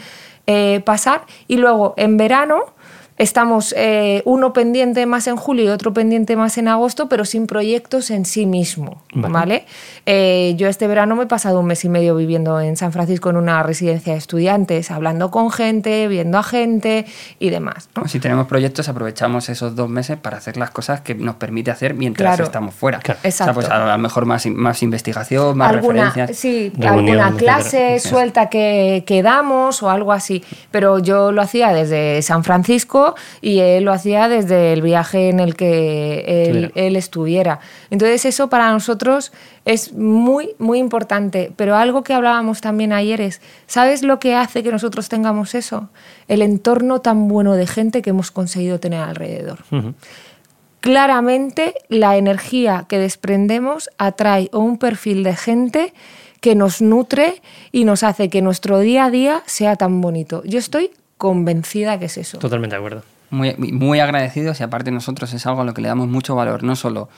eh, pasar. Y luego, en verano, Estamos eh, uno pendiente más en julio y otro pendiente más en agosto, pero sin proyectos en sí mismo. Vale. ¿vale? Eh, yo este verano me he pasado un mes y medio viviendo en San Francisco en una residencia de estudiantes, hablando con gente, viendo a gente y demás. ¿no? Si tenemos proyectos, aprovechamos esos dos meses para hacer las cosas que nos permite hacer mientras Claro. estamos fuera. Claro. O sea, Exacto. pues a lo mejor más, más investigación, más alguna, referencias. sí, Reunión, alguna clase etcétera. suelta que, que damos o algo así. Pero yo lo hacía desde San Francisco y él lo hacía desde el viaje en el que él, estuviera. Entonces eso para nosotros es muy, muy importante. Pero algo que hablábamos también ayer es, ¿sabes lo que hace que nosotros tengamos eso? El entorno tan bueno de gente que hemos conseguido tener alrededor. Claramente la energía que desprendemos atrae un perfil de gente que nos nutre y nos hace que nuestro día a día sea tan bonito. Yo estoy convencida que es eso. Totalmente de acuerdo. Muy, muy agradecidos y aparte nosotros es algo a lo que le damos mucho valor, no solo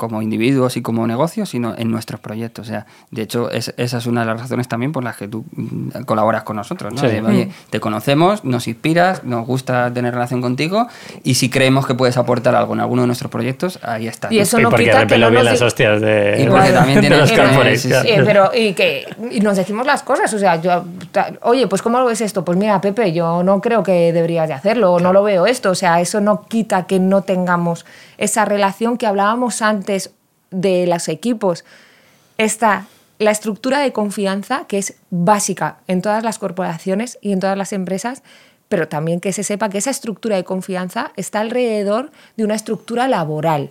como individuos y como negocios, sino en nuestros proyectos. O sea, de hecho, es- esa es una de las razones también por las que tú mm, colaboras con nosotros. ¿no? Sí. De, Oye, te conocemos, nos inspiras, nos gusta tener relación contigo y si creemos que puedes aportar algo en alguno de nuestros proyectos, ahí está. Y eso y no porque quita que no nos las hostias de, Y porque también de los corporates. sí, claro. Eh, pero y que y nos decimos las cosas, o sea, yo ta- oye, pues cómo lo ves esto? Pues mira, Pepe, yo no creo que deberías de hacerlo, o no lo veo esto, o sea, eso no quita que no tengamos esa relación que hablábamos antes de los equipos. Está la estructura de confianza que es básica en todas las corporaciones y en todas las empresas, pero también que se sepa que esa estructura de confianza está alrededor de una estructura laboral.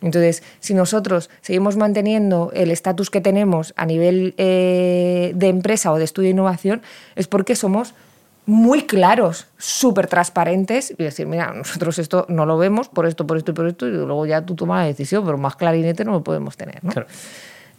Entonces, si nosotros seguimos manteniendo el estatus que tenemos a nivel eh, de empresa o de estudio de innovación, es porque somos muy claros, súper transparentes y decir, mira, nosotros esto no lo vemos por esto, por esto y por esto, y luego ya tú tomas la decisión, pero más clarinete no lo podemos tener. ¿no? Claro.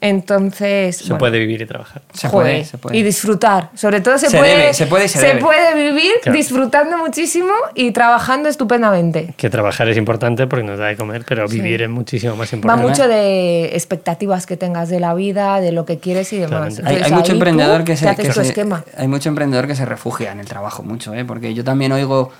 Entonces, Se bueno, puede vivir y trabajar. Se joder, puede, se puede. Y disfrutar. Sobre todo se, Se puede, debe, se puede y se debe. puede vivir Claro. disfrutando muchísimo y trabajando estupendamente. Que trabajar es importante porque nos da de comer, pero vivir es muchísimo más Va importante. mucho de expectativas que tengas de la vida, de lo que quieres y demás. Hay, Entonces, hay mucho emprendedor que se, haces que tu se- esquema. hay mucho emprendedor que se refugia en el trabajo mucho, ¿eh? porque yo también oigo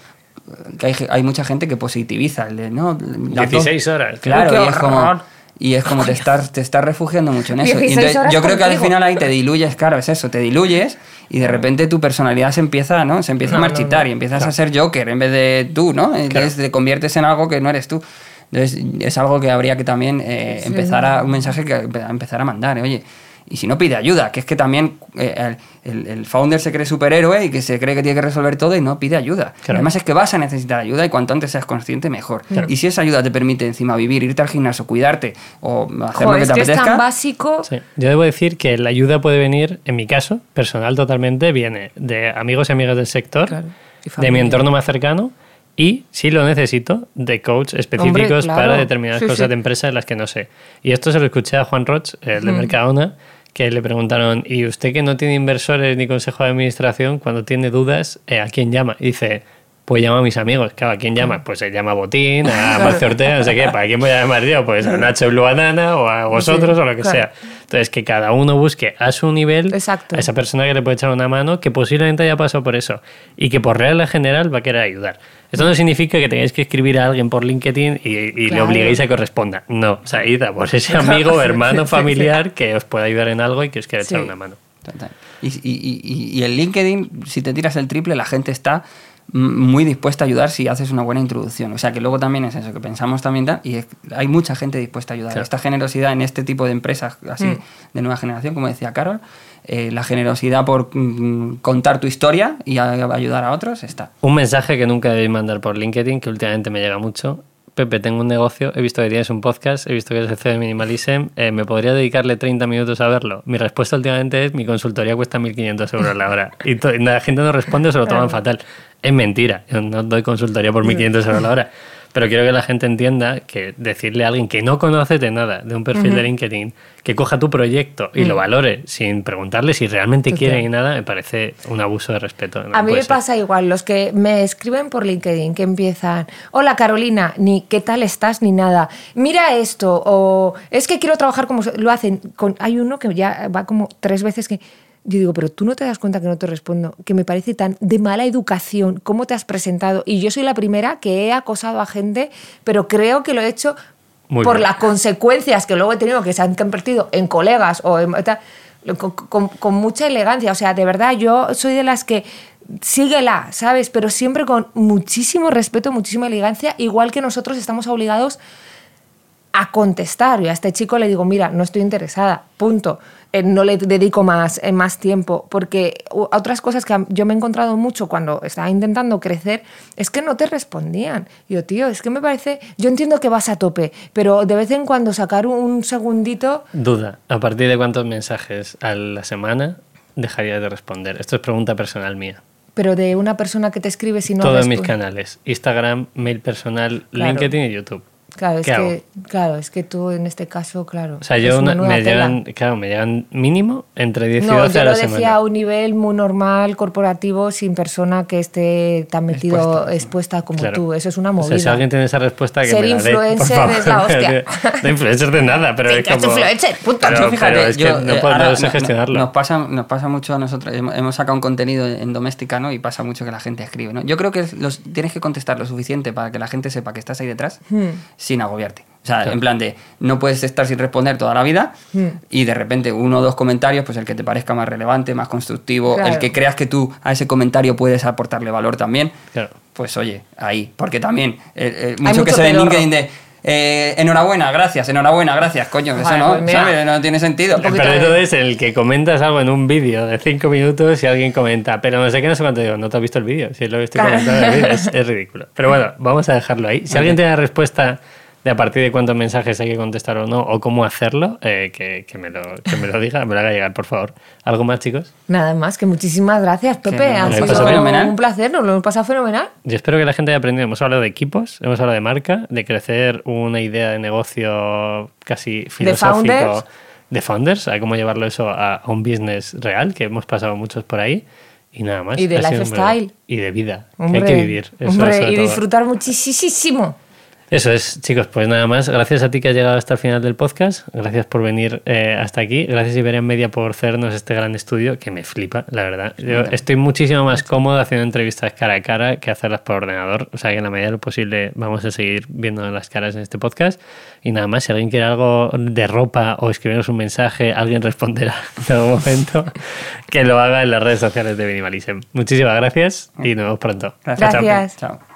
que hay, hay mucha gente que positiviza el de no las 16 horas. claro y es como horror. Y es como te estás te estás refugiando mucho en eso. Y 16 entonces, horas yo creo que al final ahí te diluyes claro es eso te diluyes y de repente tu personalidad se empieza no se empieza a No, marchitar no. y empiezas a ser Joker en vez de tú no entonces te conviertes en algo que no eres tú. Entonces es algo que habría que también eh, Sí, empezar a un mensaje que a empezar a mandar ¿eh? oye y si no pide ayuda, que es que también eh, el, el founder se cree superhéroe y que se cree que tiene que resolver todo y no pide ayuda. Claro. Además es que vas a necesitar ayuda y cuanto antes seas consciente, mejor. Y si esa ayuda te permite encima vivir, irte al gimnasio, cuidarte o hacer Joder, lo es que que te es tan básico. Sí. Yo debo decir que la ayuda puede venir, en mi caso, personal totalmente, viene de amigos y amigas del sector, Claro, de mi entorno más cercano y, si lo necesito, de coach específicos claro. para determinadas Sí, cosas sí. de empresa en las que no sé. Y esto se lo escuché a Juan Roch, el de Mercadona, que le preguntaron, ¿y usted que no tiene inversores ni consejo de administración, cuando tiene dudas, eh, a quién llama? Y dice... Pues llama a mis amigos. Claro, ¿a quién llama? Pues se llama a Botín, a Marcio Ortega, no sé qué. ¿Para quién voy a llamar yo? Pues a Nacho Blue Banana o a vosotros o lo que claro. sea. Entonces, que cada uno busque a su nivel Exacto. a esa persona que le puede echar una mano, que posiblemente haya pasado por eso y que por regla general va a querer ayudar. Esto no significa que tengáis que escribir a alguien por LinkedIn y, y le obliguéis a que os responda. No, o sea, id a por ese amigo, hermano, familiar que os pueda ayudar en algo y que os quiera echar Sí. una mano. Total. Y, y- y- y el LinkedIn, si te tiras el triple, la gente está muy dispuesta a ayudar si haces una buena introducción. O sea que luego también es eso, que pensamos también tal, y hay mucha gente dispuesta a ayudar. Claro. Esta generosidad en este tipo de empresas así Mm. de nueva generación, como decía Carol, eh, la generosidad por mm, contar tu historia y a- a ayudar a otros está. Un mensaje que nunca debéis mandar por LinkedIn, que últimamente me llega mucho. Pepe, tengo un negocio, he visto que tienes un podcast, he visto que eres el CEO de Minimalism, eh, ¿me podría dedicarle 30 minutos a verlo? Mi respuesta últimamente es, mi consultoría cuesta 1.500 euros la hora. Y la gente no responde se lo toman fatal. Es mentira, yo no doy consultoría por 1.500 euros la hora. Pero quiero que la gente entienda que decirle a alguien que no conoce de nada de un perfil de LinkedIn, que coja tu proyecto y lo valore sin preguntarle si realmente quiere ni nada, me parece un abuso de respeto. No A mí me ser. pasa igual, los que me escriben por LinkedIn, que empiezan, hola Carolina, ni qué tal estás, ni nada, mira esto, o es que quiero trabajar como lo hacen. Con, hay uno que ya va como tres veces que yo digo, pero tú no te das cuenta que no te respondo, que me parece tan de mala educación, cómo te has presentado. Y yo soy la primera que he acosado a gente, pero creo que lo he hecho Muy por bien. las consecuencias que luego he tenido, que se han convertido en colegas o en con, con- con mucha elegancia. O sea, de verdad, yo soy de las que síguela, ¿sabes? Pero siempre con muchísimo respeto, muchísima elegancia, igual que nosotros estamos obligados a contestar. Y a este chico le digo, mira, no estoy interesada, punto. Eh, no le dedico más, eh, más tiempo. Porque otras cosas que yo me he encontrado mucho cuando estaba intentando crecer es que no te respondían. Yo, tío, es que me parece. Yo entiendo que vas a tope, pero de vez en cuando sacar un, un segundito. Duda, ¿a partir de cuántos mensajes a la semana dejarías de responder? Esto es pregunta personal mía. Pero de una persona que te escribe si no Todos mis canales, Instagram, mail personal, Claro. LinkedIn y YouTube. Claro, es ¿Qué hago? que, claro, es que tú en este caso, claro. O sea, yo una me tela. llegan, claro, me llegan mínimo entre 10 y No, 12 yo a lo la decía semana. a un nivel muy normal, corporativo, sin persona que esté tan metido Expuesta. expuesta, como Claro. tú. Eso es una O movida. sea, si alguien tiene esa respuesta, que Ser me la dé, por influencer favor. es la hostia. No influencer de nada, pero es como... influencer, punto. Pero, Yo, fíjate, pero es que yo, no eh, puedo ahora no sé no- gestionarlo. Nos pasa, nos pasa mucho a nosotros. Hemos, hemos sacado un contenido en doméstica, ¿no? Y pasa mucho que la gente escribe, ¿no? Yo creo que los, tienes que contestar lo suficiente para que la gente sepa que estás ahí detrás Hmm. Sin agobiarte. O sea, Claro. en plan de no puedes estar sin responder toda la vida Hmm. y de repente uno o dos comentarios, pues el que te parezca más relevante, más constructivo, Claro. el que creas que tú a ese comentario puedes aportarle valor también, Claro. pues oye, ahí. Porque también, eh, eh, Hay mucho que mucho se ve en. LinkedIn de eh, enhorabuena, gracias, enhorabuena, gracias, coño, eso no, pues. No tiene sentido. De- eso es el que comentas algo en un vídeo de 5 minutos y alguien comenta, pero no sé qué, no sé cuánto digo, no te has visto el vídeo, si es lo que estoy Claro. comentando en el vídeo, es, es ridículo. Pero bueno, vamos a dejarlo ahí. Si alguien tiene la respuesta de a partir de cuántos mensajes hay que contestar o no, o cómo hacerlo, eh, que, que me lo, que me lo diga, me lo haga llegar, por favor. ¿Algo más, chicos? Nada más, que muchísimas gracias, Pepe. ha sido un placer, nos lo hemos pasado fenomenal. Yo espero que la gente haya aprendido. Hemos hablado de equipos, hemos hablado de marca, de crecer una idea de negocio casi filosófico. founders. De founders, a cómo llevarlo eso a, un business real, que hemos pasado muchos por ahí. Y nada más. Y de lifestyle. Y de vida. que Hombre, hay que vivir. Eso hombre, y disfrutar muchísimo. Eso es, chicos, pues nada más. Gracias a ti que has llegado hasta el final del podcast. Gracias por venir eh, hasta aquí. Gracias Iberian Media por hacernos este gran estudio, que me flipa, la verdad. Yo estoy muchísimo más cómodo haciendo entrevistas cara a cara que hacerlas por ordenador. O sea que en la medida de lo posible vamos a seguir viendo las caras en este podcast. Y nada más, si alguien quiere algo de ropa o escribirnos un mensaje, alguien responderá en algún momento, que lo haga en las redes sociales de Minimalism. Muchísimas gracias y nos vemos pronto. Gracias. Gracias. Chao.